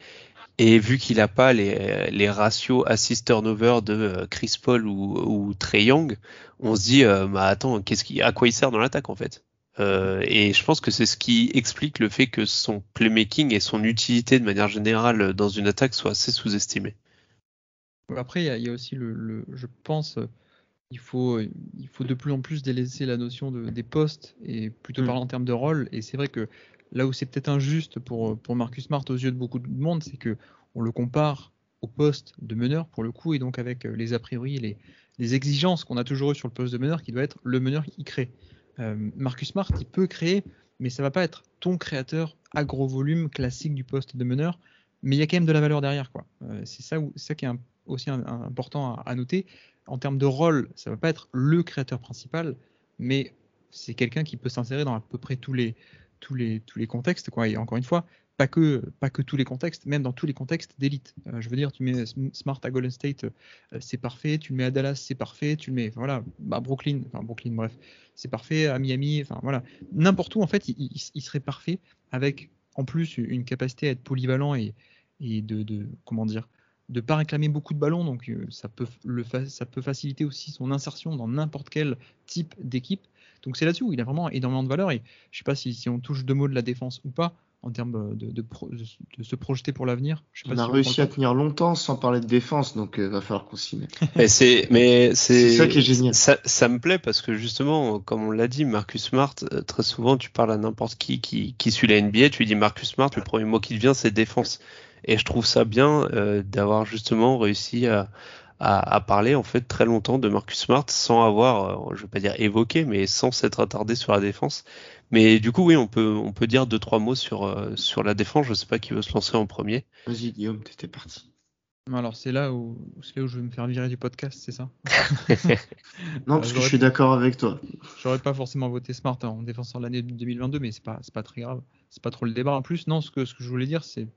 Et vu qu'il n'a pas les, les ratios assist turnover de euh, Chris Paul ou, ou Trey Young, on se dit, euh, bah attends, qu'est-ce qui, à quoi il sert dans l'attaque en fait? Euh, Et je pense que c'est ce qui explique le fait que son playmaking et son utilité de manière générale dans une attaque soient assez sous-estimés. Après, il y, y, a aussi le, le je pense, il faut, il faut de plus en plus délaisser la notion de, des postes et plutôt Mm. parler en termes de rôle. Et c'est vrai que là où c'est peut-être injuste pour, pour Marcus Smart aux yeux de beaucoup de monde, c'est que on le compare au poste de meneur pour le coup, et donc avec les a priori, les, les exigences qu'on a toujours eues sur le poste de meneur, qui doit être le meneur qui crée. Euh, Marcus Smart, il peut créer, mais ça va pas être ton créateur à gros volume classique du poste de meneur, mais il y a quand même de la valeur derrière, quoi. Euh, c'est ça, ça qui est aussi important à, à noter. En termes de rôle, ça va pas être le créateur principal, mais c'est quelqu'un qui peut s'insérer dans à peu près tous les, tous les, tous les contextes, quoi. Et encore une fois, pas que, pas que tous les contextes, même dans tous les contextes d'élite. Euh, je veux dire, tu mets Sm- Smart à Golden State, euh, c'est parfait. Tu le mets à Dallas, c'est parfait. Tu le mets, voilà, à Brooklyn, enfin Brooklyn, bref, c'est parfait. À Miami, enfin voilà, n'importe où en fait, il, serait parfait avec en plus une capacité à être polyvalent et, et de, de comment dire, de pas réclamer beaucoup de ballons. Donc euh, ça peut le ça peut faciliter aussi son insertion dans n'importe quel type d'équipe. Donc c'est là-dessus où il a vraiment énormément de valeur. Et je sais pas si, si on touche deux mots de la défense ou pas en termes de, de, pro- de- de se projeter pour l'avenir. On si a on réussi à tenir longtemps sans parler de défense, donc euh, va falloir qu'on s'y mette. [LAUGHS] Mais c'est, mais c'est, C'est ça qui est génial. Ça, ça me plaît parce que justement, comme on l'a dit, Marcus Smart, euh, très souvent, tu parles à n'importe qui, qui qui suit la NBA, tu lui dis Marcus Smart, le premier mot qui te vient, c'est défense. Et je trouve ça bien euh, d'avoir justement réussi à, à, à parler en fait très longtemps de Marcus Smart sans avoir, euh, je vais pas dire évoqué, mais sans s'être attardé sur la défense. Mais du coup, oui, on peut on peut dire deux trois mots sur euh, sur la défense. Je sais pas qui veut se lancer en premier. Vas-y, Guillaume, t'étais parti. Alors c'est là où c'est là où je vais me faire virer du podcast, c'est ça? [LAUGHS] Non, Euh, parce que je suis d'accord avec toi. J'aurais pas forcément voté Smart en défenseur de l'année 2022, mais c'est pas c'est pas très grave. C'est pas trop le débat. En plus, non, ce que ce que je voulais dire, c'est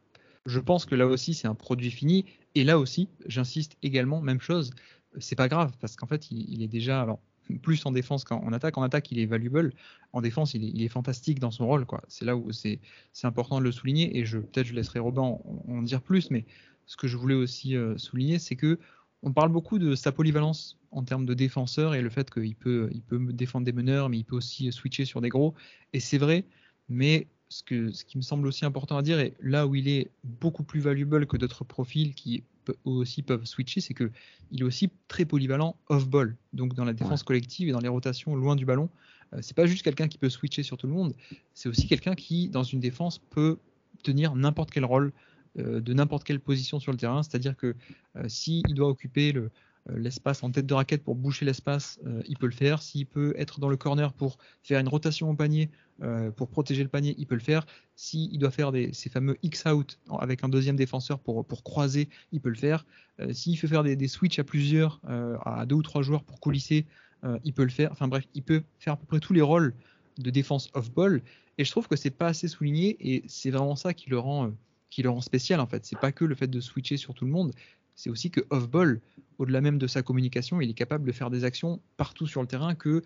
je pense que là aussi c'est un produit fini. Et là aussi, j'insiste également, même chose. C'est pas grave parce qu'en fait, il, est déjà alors plus en défense qu'en attaque. En attaque, il est valuable. En défense, il est, fantastique dans son rôle. C'est là où c'est important de le souligner. Et je peut-être je laisserai Robin en, en dire plus, mais ce que je voulais aussi euh, souligner, c'est que on parle beaucoup de sa polyvalence en termes de défenseur et le fait qu'il peut, il peut défendre des meneurs, mais il peut aussi switcher sur des gros. Et c'est vrai, mais ce, que, ce qui me semble aussi important à dire, et là où il est beaucoup plus valuable que d'autres profils qui aussi peuvent switcher, c'est que il est aussi très polyvalent off-ball, donc dans la défense collective et dans les rotations loin du ballon. Euh, c'est pas juste quelqu'un qui peut switcher sur tout le monde, c'est aussi quelqu'un qui, dans une défense, peut tenir n'importe quel rôle euh, de n'importe quelle position sur le terrain. C'est-à-dire que euh, s'il doit occuper le, l'espace en tête de raquette pour boucher l'espace, euh, il peut le faire. S'il peut être dans le corner pour faire une rotation au panier, euh, pour protéger le panier, il peut le faire. S'il doit faire des, ces fameux X-out avec un deuxième défenseur pour, pour croiser, il peut le faire. Euh, S'il fait faire des, des switches à plusieurs, euh, à deux ou trois joueurs pour coulisser, euh, il peut le faire. Enfin bref, il peut faire à peu près tous les rôles de défense off-ball. Et je trouve que c'est pas assez souligné et c'est vraiment ça qui le rend, euh, qui le rend spécial en fait. C'est pas que le fait de switcher sur tout le monde, c'est aussi que off-ball, au-delà même de sa communication, il est capable de faire des actions partout sur le terrain que,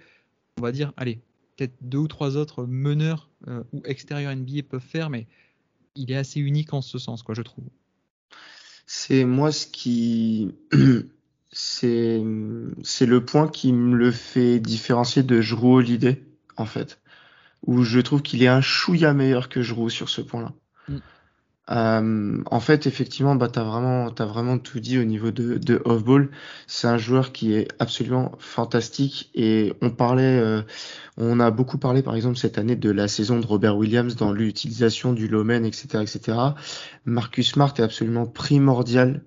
on va dire, allez, peut-être deux ou trois autres meneurs euh, ou extérieurs NBA peuvent faire, mais il est assez unique en ce sens, quoi, je trouve. C'est moi ce qui [CLEARS THROAT] c'est c'est le point qui me le fait différencier de Jrue Holiday en fait où je trouve qu'il est un chouïa meilleur que Jrue sur ce point-là. Mm. Euh, en fait, effectivement, bah t'as vraiment t'as vraiment tout dit au niveau de, de off-ball. C'est un joueur qui est absolument fantastique et on parlait, euh, on a beaucoup parlé par exemple cette année de la saison de Robert Williams dans l'utilisation du lomen, etc., etc. Marcus Smart est absolument primordial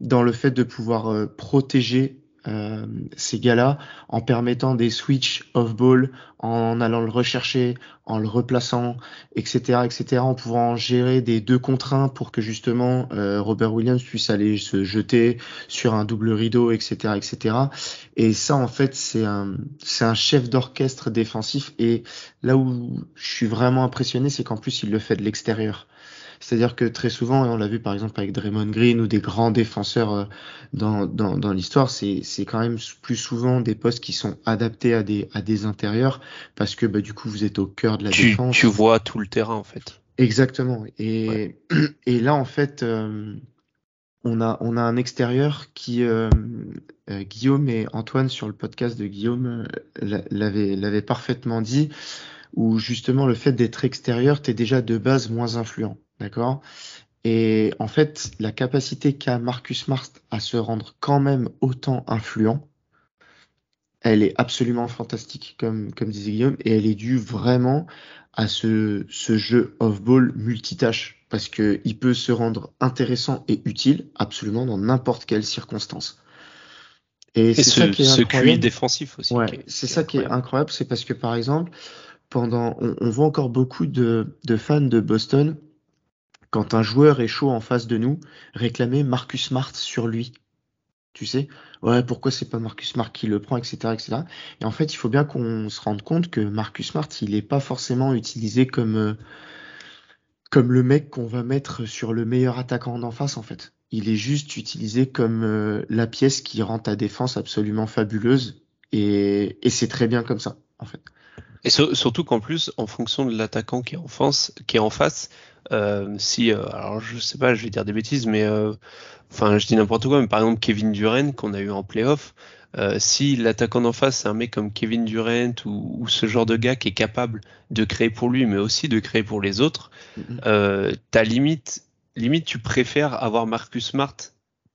dans le fait de pouvoir euh, protéger euh, ces gars-là en permettant des switch off-ball, en allant le rechercher, en le replaçant, etc., etc., en pouvant gérer des deux contre un pour que justement euh, Robert Williams puisse aller se jeter sur un double rideau, etc., etc. Et ça, en fait, c'est un c'est un chef d'orchestre défensif. Et là où je suis vraiment impressionné, c'est qu'en plus il le fait de l'extérieur. C'est-à-dire que très souvent, et on l'a vu par exemple avec Draymond Green ou des grands défenseurs euh, dans, dans, dans l'histoire, c'est, c'est quand même plus souvent des postes qui sont adaptés à des, à des intérieurs parce que bah, du coup vous êtes au cœur de la Tu, défense. tu vois tout le terrain en fait. Exactement. Et, et là, en fait, euh, on, a, on a un extérieur qui, euh, euh, Guillaume et Antoine sur le podcast de Guillaume l'avaient l'avaient parfaitement dit, où justement le fait d'être extérieur, t'es déjà de base moins influent. D'accord? Et en fait, la capacité qu'a Marcus Smart à se rendre quand même autant influent, elle est absolument fantastique, comme, comme disait Guillaume, et elle est due vraiment à ce, ce jeu off-ball multitâche, parce que il peut se rendre intéressant et utile absolument dans n'importe quelle circonstance. Et, Et c'est ce, ça qui est ce QI défensif aussi. Ouais, c'est ça qui est incroyable. incroyable, c'est parce que par exemple, pendant, on, on voit encore beaucoup de, de fans de Boston, quand un joueur est chaud en face de nous, réclamer Marcus Smart sur lui. Tu sais, ouais, pourquoi c'est pas Marcus Smart qui le prend, etc., etc. Et en fait, il faut bien qu'on se rende compte que Marcus Smart, il est pas forcément utilisé comme, euh, comme le mec qu'on va mettre sur le meilleur attaquant d'en face, en fait. Il est juste utilisé comme euh, la pièce qui rend ta défense absolument fabuleuse. Et, et c'est très bien comme ça, en fait. Et sur- surtout qu'en plus, en fonction de l'attaquant qui est en face, qui est en face, euh, si, euh, alors je sais pas, je vais dire des bêtises, mais euh, enfin, je dis n'importe quoi, mais par exemple Kevin Durant qu'on a eu en playoff, euh, si l'attaquant d'en face c'est un mec comme Kevin Durant ou, ou ce genre de gars qui est capable de créer pour lui, mais aussi de créer pour les autres, Mhm. euh, t'as limite, limite tu préfères avoir Marcus Smart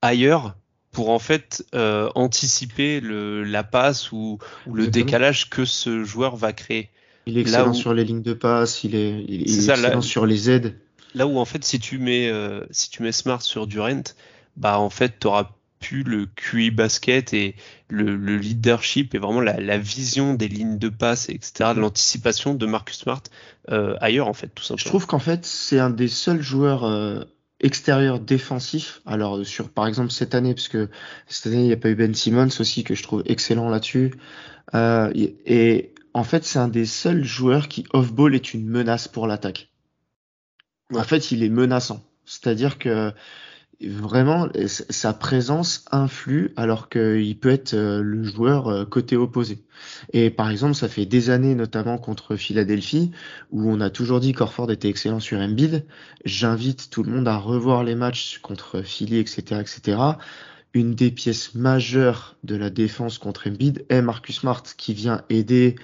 ailleurs pour en fait euh, anticiper le, la passe ou, ou le décalage que ce joueur va créer. Il est excellent où- sur les lignes de passe, il est, il, il est ça, là- excellent sur les aides. Là où en fait si tu mets euh, si tu mets Smart sur Durant, bah en fait t'auras plus le QI basket et le, le leadership et vraiment la, la vision des lignes de passe etc de l'anticipation de Marcus Smart euh, ailleurs en fait tout simplement. Je trouve qu'en fait, c'est un des seuls joueurs euh, extérieurs défensifs. Alors, sur par exemple cette année, parce que cette année, il n'y a pas eu Ben Simmons aussi, que je trouve excellent là-dessus. Euh, et, en fait, c'est un des seuls joueurs qui, off-ball, est une menace pour l'attaque. En fait, il est menaçant. C'est-à-dire que vraiment, sa présence influe alors qu'il peut être euh, le joueur euh, côté opposé. Et par exemple, ça fait des années, notamment contre Philadelphie, où on a toujours dit qu'Orford était excellent sur Embiid. J'invite tout le monde à revoir les matchs contre Philly, etc., etc. Une des pièces majeures de la défense contre Embiid est Marcus Smart qui vient aider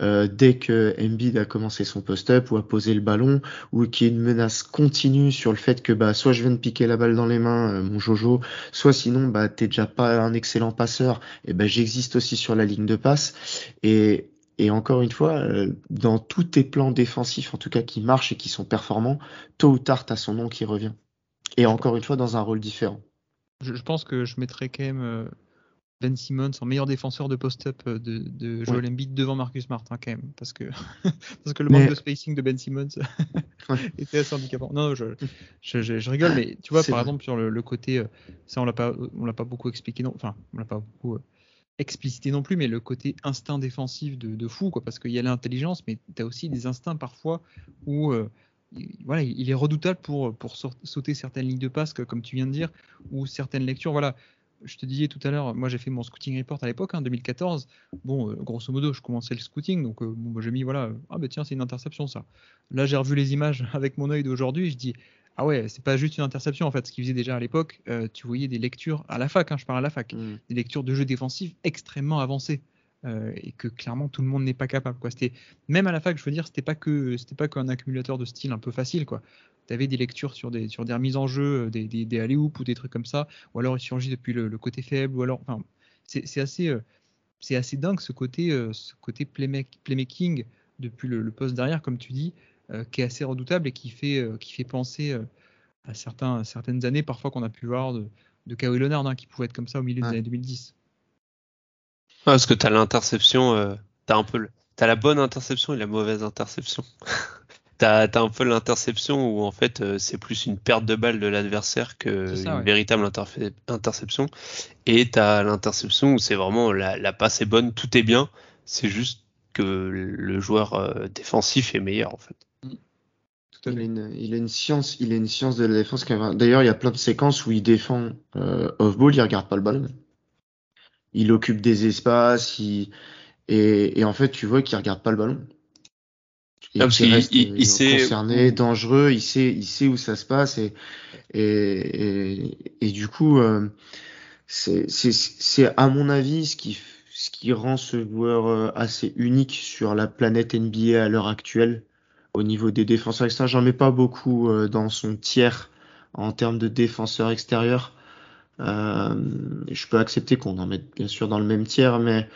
euh, dès que Embiid a commencé son post-up ou a posé le ballon ou qui est une menace continue sur le fait que bah soit je viens de piquer la balle dans les mains euh, mon Jojo, soit sinon bah t'es déjà pas un excellent passeur et ben j'existe aussi sur la ligne de passe et et encore une fois, euh, dans tous tes plans défensifs, en tout cas qui marchent et qui sont performants, tôt ou tard, t'as son nom qui revient. Et encore une fois, dans un rôle différent. Je, je pense que je mettrais quand même euh, Ben Simmons en meilleur défenseur de post-up euh, de, de Joel Embiid devant Marcus Smart hein, quand même parce que [LAUGHS] parce que le Mais- manque de spacing de Ben Simmons [LAUGHS] Ouais. était assez handicapant. Non, je, je, rigole, mais tu vois par vrai. exemple sur le, le côté, euh, ça on l'a pas on l'a pas beaucoup expliqué non, enfin on l'a pas beaucoup explicité non plus, mais le côté instinct défensif de, de fou quoi, parce qu'il y a l'intelligence, mais tu as aussi des instincts parfois où euh, il- voilà, il est redoutable pour, pour sauter certaines lignes de passe, que- comme tu viens de dire, ou certaines lectures. Voilà, je te disais tout à l'heure, moi j'ai fait mon scouting report à l'époque, en 2014. Bon, euh, grosso modo, je commençais le scouting, donc euh, bon, bah, j'ai mis, voilà, ah bah tiens, c'est une interception ça. Là, j'ai revu les images [LAUGHS] avec mon œil d'aujourd'hui, je dis, ah ouais, c'est pas juste une interception en fait, ce qu'ils faisaient déjà à l'époque, euh, tu voyais des lectures à la fac, hein, je parle à la fac, Mm. des lectures de jeu défensif extrêmement avancées. Euh, et que clairement tout le monde n'est pas capable quoi. C'était même à la fac je veux dire c'était pas que c'était pas qu'un accumulateur de style un peu facile quoi. Tu avais des lectures sur des sur des remises en jeu euh, des des, des ou des trucs comme ça ou alors il surgit depuis le, le côté faible ou alors enfin c'est c'est assez euh, c'est assez dingue ce côté euh, ce côté playmak- playmaking depuis le, le poste derrière comme tu dis qui est assez redoutable et qui fait qui fait penser à certains certaines années parfois qu'on a pu voir de de Kawhi Leonard hein, qui pouvait être comme ça au milieu Ouais. des années 2010 Parce que t'as l'interception, euh, t'as un peu, le- t'as la bonne interception et la mauvaise interception. [LAUGHS] t'as, t'as un peu l'interception où en fait euh, c'est plus une perte de balle de l'adversaire que C'est ça, une ouais. véritable interfe- interception. Et t'as l'interception où c'est vraiment la, la passe est bonne, tout est bien. C'est juste que le joueur euh, défensif est meilleur en fait. à Il a, une, il a une science, il a une science de la défense. qui est- D'ailleurs, il y a plein de séquences où il défend euh, off-ball, il regarde pas le ballon. Il occupe des espaces, il... et, et en fait, tu vois qu'il regarde pas le ballon. et Ah, parce qui qu'il- reste il- il euh, sait concerné, dangereux, il sait, il sait où ça se passe et et, et, du coup, euh, c'est à mon avis ce qui ce qui rend ce joueur euh, assez unique sur la planète NBA à l'heure actuelle au niveau des défenseurs extérieurs. J'en mets pas beaucoup dans son tiers en termes de défenseurs extérieurs. Euh, je peux accepter qu'on en mette bien sûr dans le même tiers, mais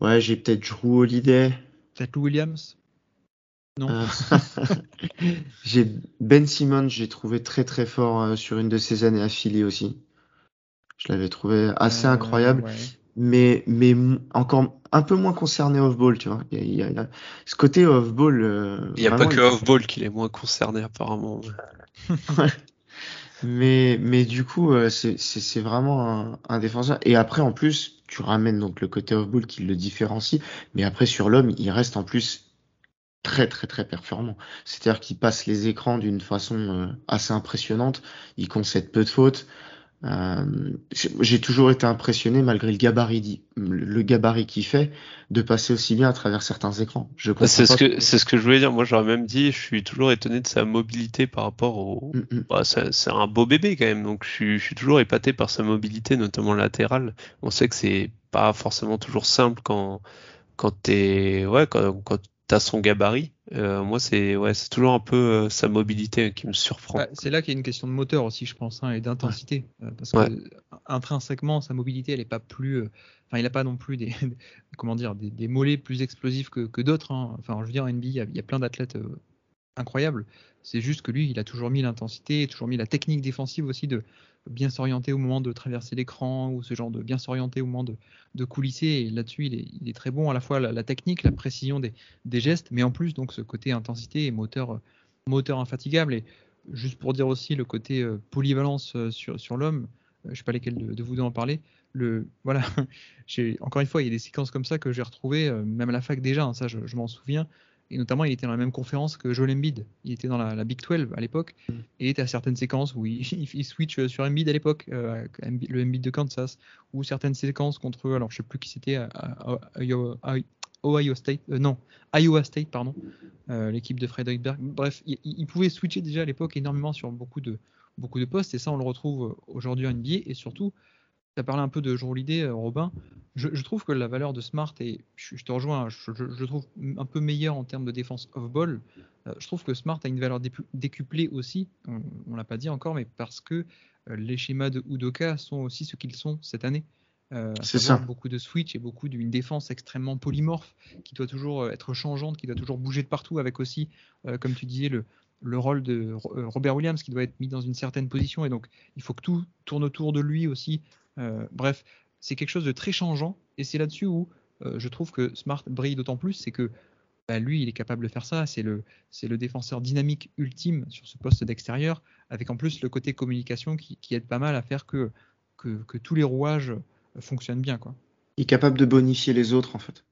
ouais, j'ai peut-être Drew Holiday. Peut-être Lou Williams? Non. Euh, [LAUGHS] j'ai Ben Simmons, j'ai trouvé très très fort euh, sur une de ses années affiliées aussi. Je l'avais trouvé assez Euh, incroyable, ouais. mais mais encore un peu moins concerné off-ball, tu vois. Il y a, il y a- il y a- ce côté off-ball. euh, Il n'y a pas que off-ball qu'il est moins concerné apparemment. Mais, mais du coup, euh, c'est vraiment un, un défenseur. Et après, en plus, tu ramènes donc le côté off-ball qui le différencie. Mais après, sur l'homme, il reste en plus très, très, très performant. C'est-à-dire qu'il passe les écrans d'une façon euh, assez impressionnante. Il concède peu de fautes. Euh, j'ai toujours été impressionné, malgré le gabarit, le gabarit qu'il fait, de passer aussi bien à travers certains écrans. Je comprends C'est ce que c'est ce que je voulais dire. Moi, j'aurais même dit, je suis toujours étonné de sa mobilité par rapport au. Mm, mm. Bah, c'est c'est un beau bébé quand même, donc je suis, je suis toujours épaté par sa mobilité, notamment latérale. On sait que c'est pas forcément toujours simple quand quand t'es ouais quand, quand t'as son gabarit. Euh, moi, c'est ouais, c'est toujours un peu euh, sa mobilité qui me surprend. Bah, c'est là qu'il y a une question de moteur aussi, je pense, hein, et d'intensité. Euh, parce Ouais. que intrinsèquement, sa mobilité, elle est pas plus. Enfin, il n'a pas non plus des, [LAUGHS] comment dire, des, des mollets plus explosifs que, que d'autres. hein. Enfin, je veux dire, en NBA, il y a, il y a plein d'athlètes incroyables. C'est juste que lui, il a toujours mis l'intensité, toujours mis la technique défensive aussi de bien s'orienter au moment de traverser l'écran ou ce genre de bien s'orienter au moment de, de coulisser. Et là-dessus, il est, il est très bon à la fois la, technique, la précision des, des gestes, mais en plus donc ce côté intensité et moteur, moteur infatigable. Et juste pour dire aussi le côté euh, polyvalence euh, sur, sur l'homme, euh, je sais pas lesquels de, vous deux en parler. Le, voilà, [LAUGHS] encore une fois, il y a des séquences comme ça que j'ai retrouvées, même à la fac déjà, hein, ça je, je m'en souviens. Et notamment, il était dans la même conférence que Joel Embiid. Il était dans la, la Big 12 à l'époque. Mm. Et tu as certaines séquences où il, il, [LAUGHS] il switch sur Embiid à l'époque, euh, le Embiid de Kansas, ou certaines séquences contre, alors je sais plus qui c'était, à- à- à- Iowa- à- Ohio State, euh, non, Iowa State, pardon, euh, l'équipe de Frederick Berg. Bref, il, il- il pouvait switcher déjà à l'époque énormément sur beaucoup de, beaucoup de postes, et ça, on le retrouve aujourd'hui en NBA, et surtout, tu as parlé un peu de Jean Holiday, euh, Robin. Je, je trouve que la valeur de Smart, et je, je te rejoins, je, je- je trouve un peu meilleure en termes de défense off-ball. Euh, je trouve que Smart a une valeur décuplée aussi, on ne l'a pas dit encore, mais parce que euh, les schémas de Udoka sont aussi ce qu'ils sont cette année. Euh, C'est ça. Beaucoup de switch et beaucoup d'une défense extrêmement polymorphe qui doit toujours être changeante, qui doit toujours bouger de partout, avec aussi, comme tu disais, le, le rôle de Ro- Robert Williams qui doit être mis dans une certaine position. Et donc, il faut que tout tourne autour de lui aussi. Euh, bref, c'est quelque chose de très changeant. Et c'est là-dessus où euh, je trouve que Smart brille d'autant plus, c'est que bah, lui, il est capable de faire ça. C'est le, c'est le défenseur dynamique ultime sur ce poste d'extérieur, avec en plus le côté communication qui, qui aide pas mal à faire que, que, que tous les rouages euh, fonctionnent bien. Quoi. Il est capable de bonifier les autres, en fait.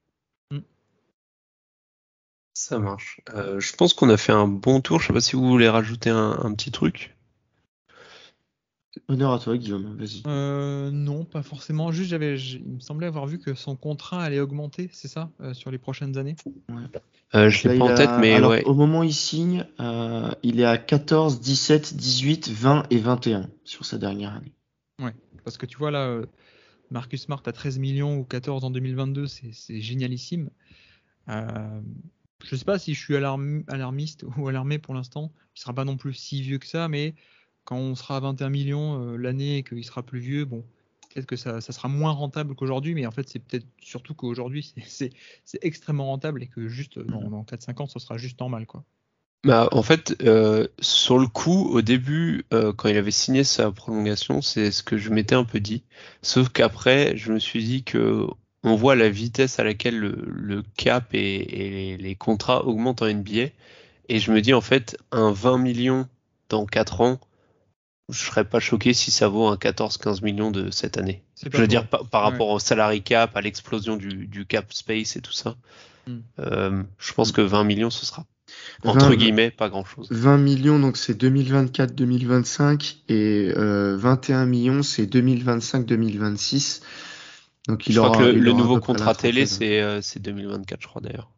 Ça marche. Euh, je pense qu'on a fait un bon tour. Je sais pas si vous voulez rajouter un, un petit truc. Honneur à toi, Guillaume. Vas-y. Euh, non, pas forcément. Juste, j'avais, il me semblait avoir vu que son contrat allait augmenter, c'est ça, euh, sur les prochaines années? Euh, je l'ai pas en tête, a- mais alors, ouais. Au moment où il signe, euh, il est à 14, 17, 18, 20 et 21 sur sa dernière année. Parce que tu vois là, Marcus Smart à 13 millions ou 14 en 2022, c'est c'est génialissime. Euh, je sais pas si je suis alarm- alarmiste [LAUGHS] ou alarmé pour l'instant. Il sera pas non plus si vieux que ça, mais quand on sera à 21 millions euh, l'année et qu'il sera plus vieux, bon, peut-être que ça, ça sera moins rentable qu'aujourd'hui, mais en fait, c'est peut-être surtout qu'aujourd'hui, [LAUGHS] c'est- extrêmement rentable et que juste euh, dans, dans 4-5 ans, ce sera juste normal. quoi. Bah, en fait, euh, sur le coup, au début, euh, quand il avait signé sa prolongation, c'est ce que je m'étais un peu dit. Sauf qu'après, je me suis dit que on voit la vitesse à laquelle le, le cap et, et les, les contrats augmentent en NBA. Et je me dis, en fait, un 20 millions dans 4 ans, je serais pas choqué si ça vaut un 14-15 millions de cette année. Je veux dire, par, par Ouais. rapport au salary cap, à l'explosion du, du cap space et tout ça. Hmm. Euh, je pense que 20 millions, ce sera entre 20 guillemets pas grand chose. 20 millions, donc c'est 2024-2025 et euh, 21 millions, c'est 2025-2026. Donc il je crois aura, que le, nouveau contrat télé, trentaine. c'est euh, c'est 2024, je crois d'ailleurs.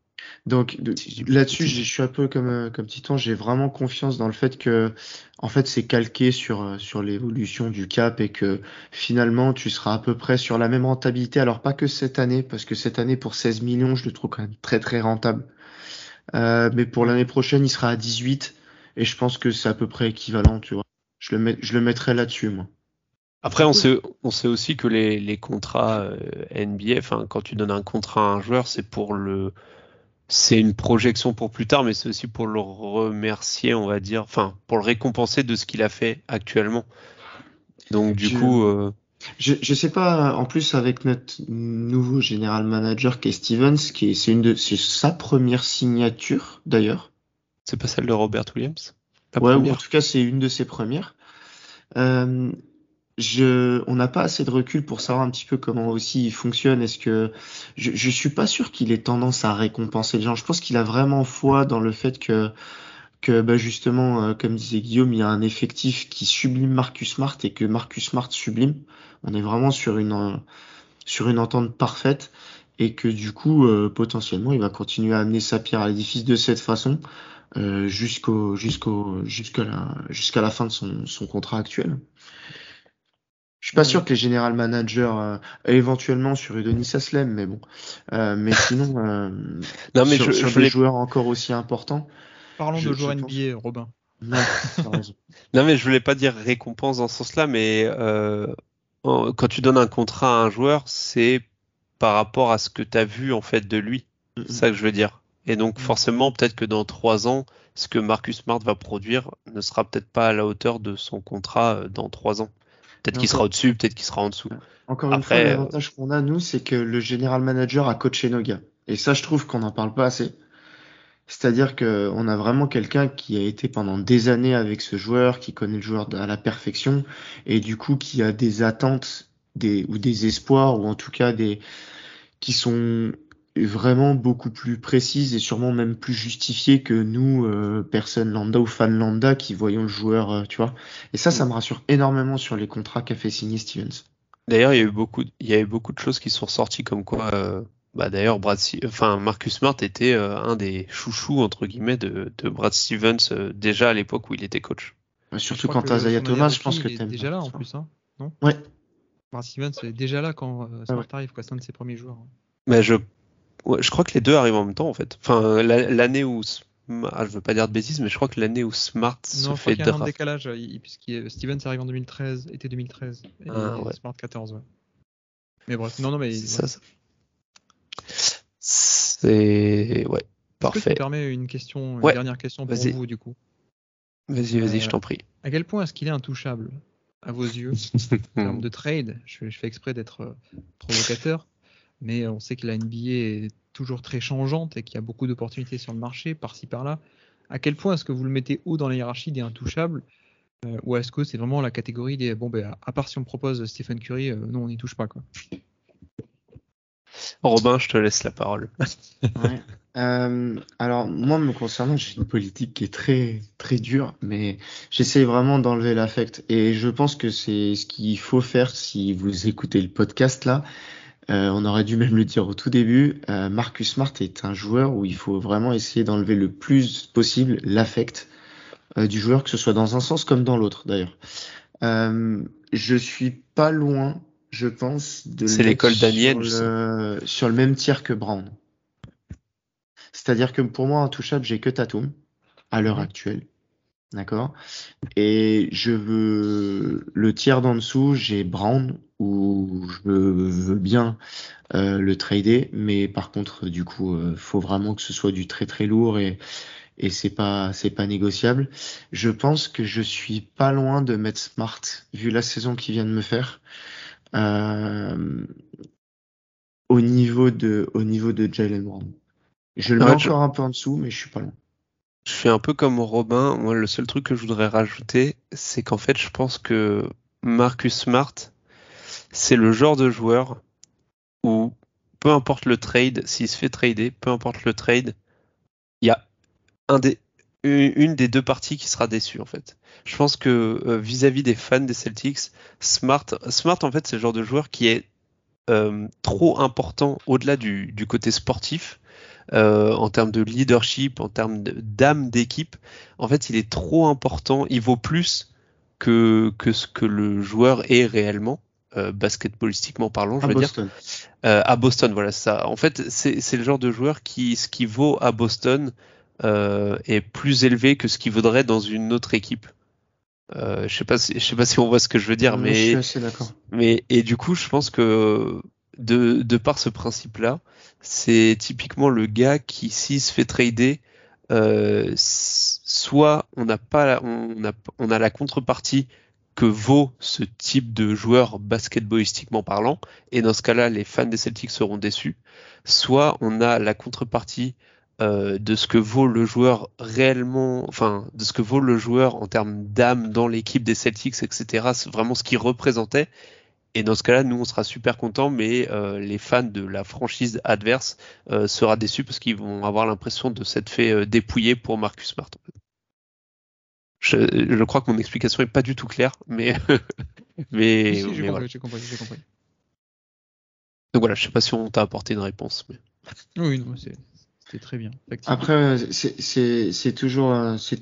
Donc là-dessus, je suis un peu comme euh, comme Titan, j'ai vraiment confiance dans le fait que en fait c'est calqué sur euh, sur l'évolution du cap et que finalement tu seras à peu près sur la même rentabilité. Alors pas que cette année, parce que cette année pour 16 millions, je le trouve quand même très très rentable. Euh, mais pour l'année prochaine, il sera à 18 et je pense que c'est à peu près équivalent, tu vois. Je le mets, je le mettrai là-dessus, moi. Après, on sait, on sait aussi que les, les contrats NBA, enfin, quand tu donnes un contrat à un joueur, c'est pour le, c'est une projection pour plus tard, mais c'est aussi pour le remercier, on va dire, enfin, pour le récompenser de ce qu'il a fait actuellement. Donc, du Je- coup, euh, Je, je sais pas, en plus avec notre nouveau général manager qui est Stevens, qui est, c'est une de, c'est sa première signature d'ailleurs. c'est pas celle de Robert Williams? Ouais, ou en tout cas c'est une de ses premières. Euh, je, on n'a pas assez de recul pour savoir un petit peu comment aussi il fonctionne. Est-ce que je, je suis pas sûr qu'il ait tendance à récompenser les gens. Je pense qu'il a vraiment foi dans le fait que que bah justement, euh, comme disait Guillaume, il y a un effectif qui sublime Marcus Smart et que Marcus Smart sublime. On est vraiment sur une euh, sur une entente parfaite et que du coup euh, potentiellement il va continuer à amener sa pierre à l'édifice de cette façon jusqu'au jusqu'au jusqu'à la jusqu'à la fin de son, son contrat actuel. Je suis pas sûr que les général managers euh, éventuellement sur Udonis Aslem, mais bon. Euh, mais [LAUGHS] sinon euh, Non, mais sur, je, sur je des voulais joueurs encore aussi importants. Parlons Je- de je joueurs pense. NBA, Robin. [LAUGHS] Non, mais je voulais pas dire récompense dans ce sens-là, mais euh, en- quand tu donnes un contrat à un joueur, c'est par rapport à ce que tu as vu en fait de lui. C'est ça que je veux dire. Et donc forcément, peut-être que dans trois ans, ce que Marcus Smart va produire ne sera peut-être pas à la hauteur de son contrat euh, dans trois ans. Peut-être qu'il sera au-dessus, peut-être qu'il sera en dessous. Encore une fois, l'avantage qu'on a, nous, c'est que le général manager a coaché nos gars. Et ça, je trouve qu'on n'en parle pas assez. C'est-à-dire que on a vraiment quelqu'un qui a été pendant des années avec ce joueur, qui connaît le joueur à la perfection, et du coup, qui a des attentes, des, ou des espoirs, ou en tout cas des, qui sont vraiment beaucoup plus précises et sûrement même plus justifiées que nous, euh, personnes lambda ou fans lambda, qui voyons le joueur, euh, tu vois. Et ça, ça me rassure énormément sur les contrats qu'a fait signer Stevens. D'ailleurs, il y a eu beaucoup, il y a eu beaucoup de choses qui sont sorties comme quoi, euh, bah d'ailleurs, Brad, Si- enfin Marcus Smart était euh, un des chouchous entre guillemets de, de Brad Stevens euh, déjà à l'époque où il était coach. Surtout quand t'as Zaya Thomas, je pense que est t'aimes. déjà là en plus, hein, non? Ouais. Brad Stevens est déjà là quand euh, Smart ouais. arrive, quoi. C'est un de ses premiers joueurs. Mais je, ouais, je crois que les deux arrivent en même temps en fait. Enfin, la- l'année où, ah, je veux pas dire de bêtises, mais je crois que l'année où Smart se Non, je crois fait qu'il y a un décalage, euh, il- puisqu'il Stevens arrive en 2013, été 2013, et Ah, ouais. Smart 14, ouais. Mais bref, non, non, mais C'est ouais. ça, ça. C'est ouais, que ça parfait. me permet une question, une Ouais, dernière question pour vous du coup? Vas-y, vas-y, je Euh, t'en prie. À quel point est-ce qu'il est intouchable à vos yeux en termes de [LAUGHS] trade? Je, fais- je fais exprès d'être euh, provocateur, mais on sait que la NBA est toujours très changeante et qu'il y a beaucoup d'opportunités sur le marché, par-ci par-là. À quel point est-ce que vous le mettez haut dans la hiérarchie des intouchables euh, ou est-ce que c'est vraiment la catégorie des bon ben à part si on propose Stephen Curry, euh, non on n'y touche pas quoi. Robin, je te laisse la parole. [LAUGHS] Ouais. Euh, alors moi me concernant, j'ai une politique qui est très très dure, mais j'essaye vraiment d'enlever l'affect et je pense que c'est ce qu'il faut faire si vous écoutez le podcast là. Euh, on aurait dû même le dire au tout début. euh, Marcus Smart est un joueur où il faut vraiment essayer d'enlever le plus possible l'affect euh, du joueur, que ce soit dans un sens comme dans l'autre d'ailleurs. Euh, je suis pas loin, je pense, de C'est l'école sur le, sur le même tiers que Brown. C'est-à-dire que pour moi, intouchable, j'ai que Tatum à l'heure actuelle. D'accord? Et je veux le tiers d'en dessous, j'ai Brown où je veux bien euh, le trader, mais par contre, du coup, euh, faut vraiment que ce soit du très très lourd et et c'est pas c'est pas négociable. Je pense que je suis pas loin de mettre Smart vu la saison qu'il vient de me faire. Euh, au niveau de au niveau de Jalen Brown. Je le mets encore un peu en dessous, mais je suis pas loin. Je suis un peu comme Robin. Moi, le seul truc que je voudrais rajouter, c'est qu'en fait, je pense que Marcus Smart, c'est le genre de joueur où, peu importe le trade, s'il se fait trader, peu importe le trade, il y a une des deux parties qui sera déçue, en fait. Je pense que euh, vis-à-vis des fans des Celtics, Smart, Smart, en fait, c'est le genre de joueur qui est euh, trop important au-delà du côté sportif. Euh, en termes de leadership, en termes d'âme d'équipe. En fait, il est trop important. Il vaut plus que, que ce que le joueur est réellement. Euh, basketballistiquement parlant, je À veux dire. Boston. Euh, à Boston, voilà ça. En fait, c'est le genre de joueur qui, ce qui vaut à Boston euh, est plus élevé que ce qui vaudrait dans une autre équipe. Euh, je sais pas si, je sais pas si on voit ce que je veux dire, Je mais suis assez d'accord. mais et du coup, je pense que de, de par ce principe-là, c'est typiquement le gars qui, s'il se fait trader, euh, soit on n'a pas, la- on a, on a la contrepartie que vaut ce type de joueur basketballistiquement parlant, et dans ce cas-là, les fans des Celtics seront déçus. Soit on a la contrepartie euh, de ce que vaut le joueur réellement, enfin, de ce que vaut le joueur en termes d'âme dans l'équipe des Celtics, etc. C'est vraiment ce qu'il représentait. Et dans ce cas-là, nous, on sera super contents, mais euh, les fans de la franchise adverse euh, sera déçus parce qu'ils vont avoir l'impression de s'être fait euh, dépouiller pour Marcus Smart. Je, je crois que mon explication est pas du tout claire, mais [LAUGHS] mais, Si, si, j'ai compris, voilà. j'ai compris, j'ai compris. Donc voilà, je sais pas si on t'a apporté une réponse. Mais... Oui, non, c'est- c'était très bien. Après, c'est c'est- c'est toujours, euh, c'est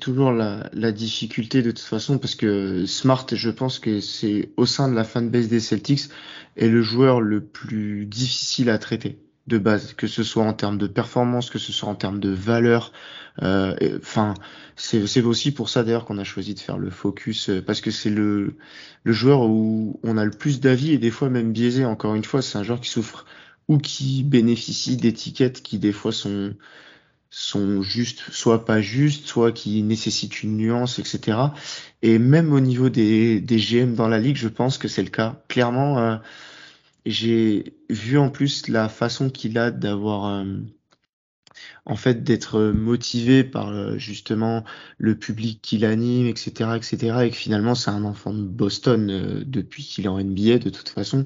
la, difficulté de toute façon parce que Smart, je pense que c'est au sein de la fanbase des Celtics est le joueur le plus difficile à traiter de base, que ce soit en termes de performance, que ce soit en termes de valeur. euh, Enfin, c'est c'est aussi pour ça d'ailleurs qu'on a choisi de faire le focus euh, parce que c'est le joueur où on a le plus d'avis et des fois même biaisé. Encore une fois, c'est un joueur qui souffre ou qui bénéficie d'étiquettes qui des fois sont sont justes, soit pas justes, soit qui nécessitent une nuance, etc. Et même au niveau des, des GM dans la ligue, je pense que c'est le cas. Clairement, euh, j'ai vu en plus la façon qu'il a d'avoir, euh, en fait, d'être motivé par euh, justement le public qu'il anime, etc., etc. Et que finalement, c'est un enfant de Boston euh, depuis qu'il est en NBA de toute façon.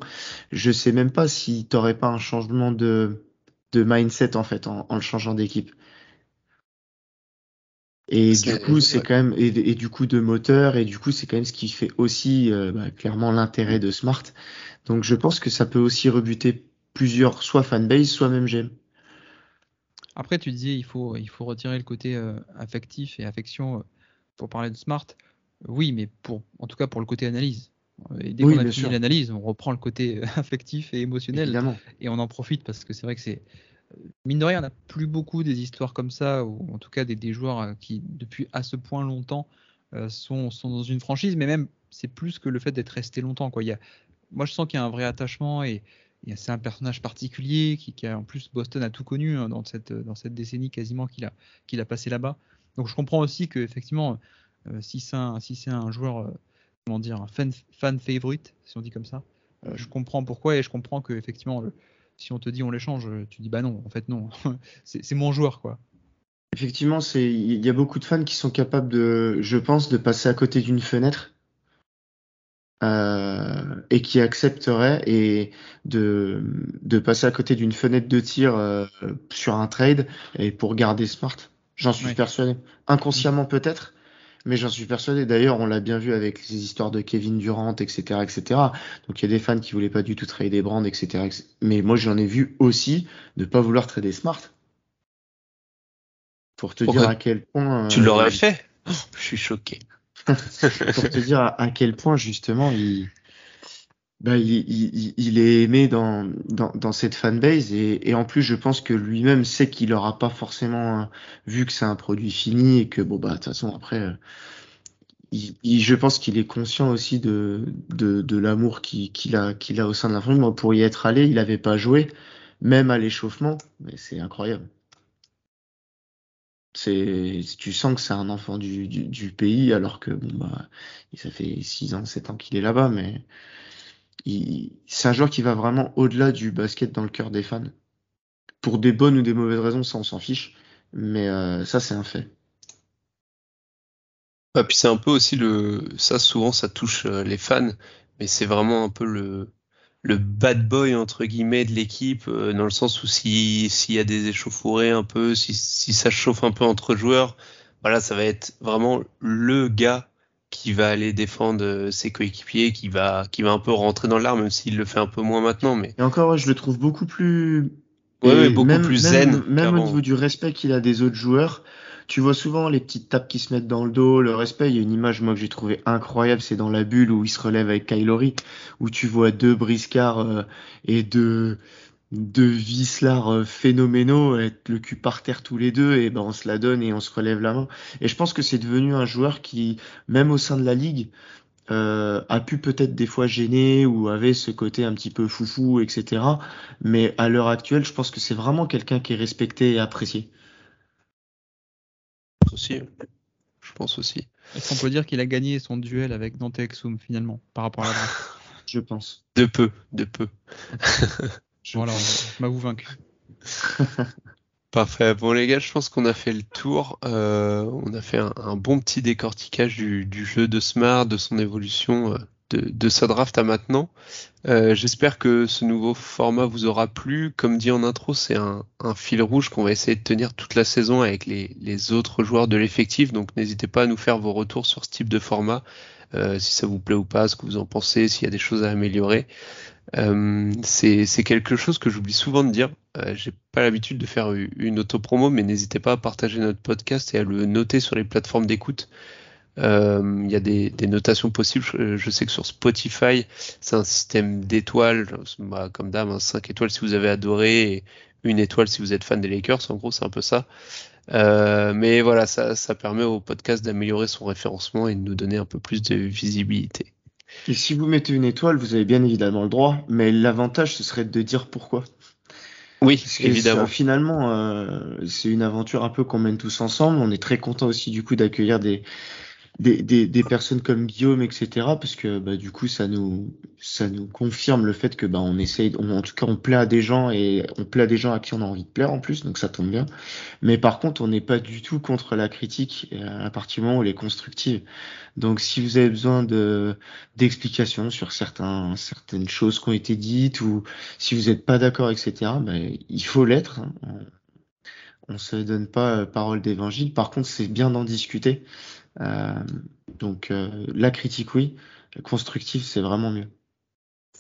Je sais même pas si t'aurais pas un changement de de mindset en fait en, en le changeant d'équipe. Et du coup, c'est quand même et, et du coup de moteur et du coup c'est quand même ce qui fait aussi euh, bah, clairement l'intérêt de Smart. Donc je pense que ça peut aussi rebuter plusieurs soit fanbase soit même GM. Après, tu disais il faut, il faut retirer le côté euh, affectif et affection euh, pour parler de Smart. Oui, mais pour, en tout cas pour le côté analyse. Euh, Et dès Oui, qu'on a fini l'analyse, on reprend le côté [LAUGHS] affectif et émotionnel Évidemment. et on en profite parce que c'est vrai que c'est mine de rien, on n'a plus beaucoup des histoires comme ça ou en tout cas des, des joueurs qui depuis à ce point longtemps euh, sont, sont dans une franchise, mais même c'est plus que le fait d'être resté longtemps. Quoi. Il y a, moi, je sens qu'il y a un vrai attachement et c'est un personnage particulier qui, qui a en plus Boston a tout connu hein, dans cette dans cette décennie quasiment qu'il a qu'il a passé là-bas. Donc je comprends aussi que effectivement, euh, si c'est un si c'est un joueur euh, comment dire un fan fan favorite, si on dit comme ça, euh, je comprends pourquoi et je comprends que effectivement le- si on te dit on l'échange, tu dis bah non, en fait non, [LAUGHS] c'est c'est mon joueur quoi. Effectivement, c'est il y a beaucoup de fans qui sont capables de, je pense, de passer à côté d'une fenêtre euh, et qui accepteraient et de de passer à côté d'une fenêtre de tir euh, sur un trade et pour garder Smart. J'en suis Ouais. persuadé. Inconsciemment peut-être, mais j'en suis persuadé. D'ailleurs, on l'a bien vu avec les histoires de Kevin Durant, etc., etc. Donc il y a des fans qui voulaient pas du tout trader Brand, etc. etc. Mais moi, j'en ai vu aussi de pas vouloir trader Smart. Pour te Pourquoi dire à quel point. Tu euh, l'aurais fait? Oh, Je suis choqué. [LAUGHS] pour te dire à, quel point justement il, bah, il, il, est aimé dans, dans, cette fanbase et, en plus je pense que lui-même sait qu'il aura pas forcément euh, vu que c'est un produit fini et que bon bah de toute façon après euh, je pense qu'il est conscient aussi de, de, l'amour qu'il a, qu'il a au sein de la famille. Moi, pour y être allé, il avait pas joué, même à l'échauffement, mais c'est incroyable. Tu sens que c'est un enfant du, du, pays, alors que bon bah, ça fait 6 ans, 7 ans qu'il est là-bas, mais c'est un joueur qui va vraiment au-delà du basket dans le cœur des fans. Pour des bonnes ou des mauvaises raisons, ça on s'en fiche, mais euh, ça c'est un fait. Ouais, puis c'est un peu aussi le, ça souvent ça touche euh, les fans, mais c'est vraiment un peu le, le bad boy entre guillemets de l'équipe, euh, dans le sens où si s'il y a des échauffourées un peu, si, si ça chauffe un peu entre joueurs, voilà, ça va être vraiment le gars qui va aller défendre euh, ses coéquipiers, qui va qui va un peu rentrer dans l'arme, même s'il le fait un peu moins maintenant, mais Et encore, je le trouve beaucoup plus Ouais, beaucoup plus zen. Même, au niveau du respect qu'il a des autres joueurs, tu vois souvent les petites tapes qui se mettent dans le dos, le respect. Il y a une image moi que j'ai trouvé incroyable, c'est dans la bulle où il se relève avec Kylori, où tu vois deux briscards euh, et deux deux euh, phénoménaux, être le cul par terre tous les deux, et ben on se la donne et on se relève la main. Et je pense que c'est devenu un joueur qui, même au sein de la ligue, euh, a pu peut-être des fois gêner ou avait ce côté un petit peu foufou, etc. Mais à l'heure actuelle, je pense que c'est vraiment quelqu'un qui est respecté et apprécié. Aussi, je pense aussi. Est-ce qu'on peut dire qu'il a gagné son duel avec Dante Exum finalement par rapport à la [LAUGHS] Je pense. De peu, de peu. [LAUGHS] voilà, on m'a vous vaincu. [LAUGHS] Parfait. Bon les gars, je pense qu'on a fait le tour. Euh, on a fait un, bon petit décortiquage du, jeu de Smart, de son évolution, euh, de, de, draft à maintenant. Euh, j'espère que ce nouveau format vous aura plu. Comme dit en intro, c'est un, fil rouge qu'on va essayer de tenir toute la saison avec les, les autres joueurs de l'effectif. Donc n'hésitez pas à nous faire vos retours sur ce type de format, si ça vous plaît ou pas, ce que vous en pensez, s'il y a des choses à améliorer. Euh, c'est quelque chose que j'oublie souvent de dire. Euh, J'ai pas l'habitude de faire une auto-promo, mais n'hésitez pas à partager notre podcast et à le noter sur les plateformes d'écoute. Euh, il y a des, des, notations possibles. Je, sais que sur Spotify, c'est un système d'étoiles, bah, comme d'hab, 5 hein, étoiles si vous avez adoré et une étoile si vous êtes fan des Lakers. En gros, c'est un peu ça. Euh, mais voilà, ça, ça permet au podcast d'améliorer son référencement et de nous donner un peu plus de visibilité. Et si vous mettez une étoile, vous avez bien évidemment le droit, mais l'avantage, ce serait de dire pourquoi. Oui, évidemment. finalement, euh, c'est une aventure un peu qu'on mène tous ensemble. On est très content aussi du coup d'accueillir des, des, des, des, personnes comme Guillaume, etc. Parce que bah, du coup, ça nous, ça nous confirme le fait que bah, on essaye, en tout cas, on plaît à des gens et on plaît à des gens à qui on a envie de plaire en plus, donc ça tombe bien. Mais par contre, on n'est pas du tout contre la critique euh, à partir du moment où elle est constructive. Donc, si vous avez besoin de d'explications sur certains, certaines choses qui ont été dites ou si vous n'êtes pas d'accord, etc. Bah, il faut l'être. Hein. On se donne pas euh, parole d'évangile. Par contre, c'est bien d'en discuter. Euh, donc euh, la critique, oui. Constructive, c'est vraiment mieux.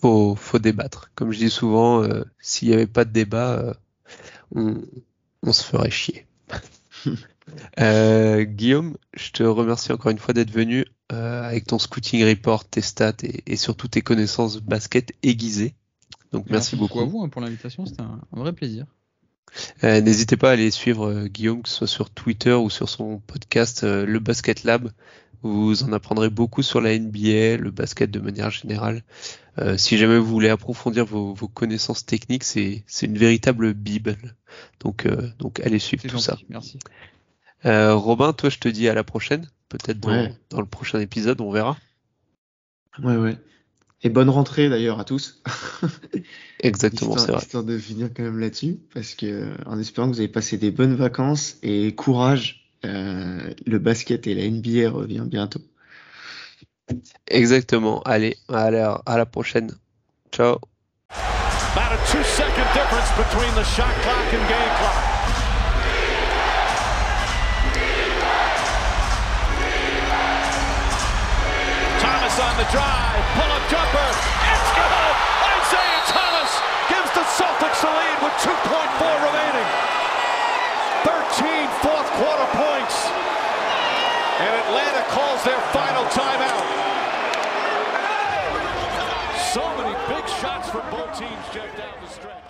Faut, faut débattre. Comme je dis souvent, euh, s'il n'y avait pas de débat, on, on, se ferait chier. [LAUGHS] Guillaume, je te remercie encore une fois d'être venu avec ton scouting report, tes stats et, surtout tes connaissances basket aiguisées. Donc merci, beaucoup. à vous hein, pour l'invitation, c'était un, vrai plaisir. Euh, n'hésitez pas à aller suivre euh, Guillaume, que ce soit sur Twitter ou sur son podcast euh, Le Basket Lab. Vous en apprendrez beaucoup sur la NBA, le basket de manière générale. si jamais vous voulez approfondir vos, connaissances techniques, c'est une véritable bible. Donc, donc allez suivre tout ça. Merci. Robin, toi, je te dis à la prochaine. Peut-être dans, dans le prochain épisode, on verra. Ouais, ouais. Et bonne rentrée d'ailleurs à tous. [LAUGHS] Exactement, c'est vrai. Histoire de finir quand même là-dessus, parce que en espérant que vous avez passé des bonnes vacances et courage, euh, le basket et la NBA revient bientôt. Exactement. Allez, allez à la prochaine. Ciao. on the drive. Pull-up jumper. It's good. Isaiah Thomas gives the Celtics the lead with 2.4 remaining. 13 fourth quarter points. And Atlanta calls their final timeout. So many big shots for both teams, Jeff, down the stretch.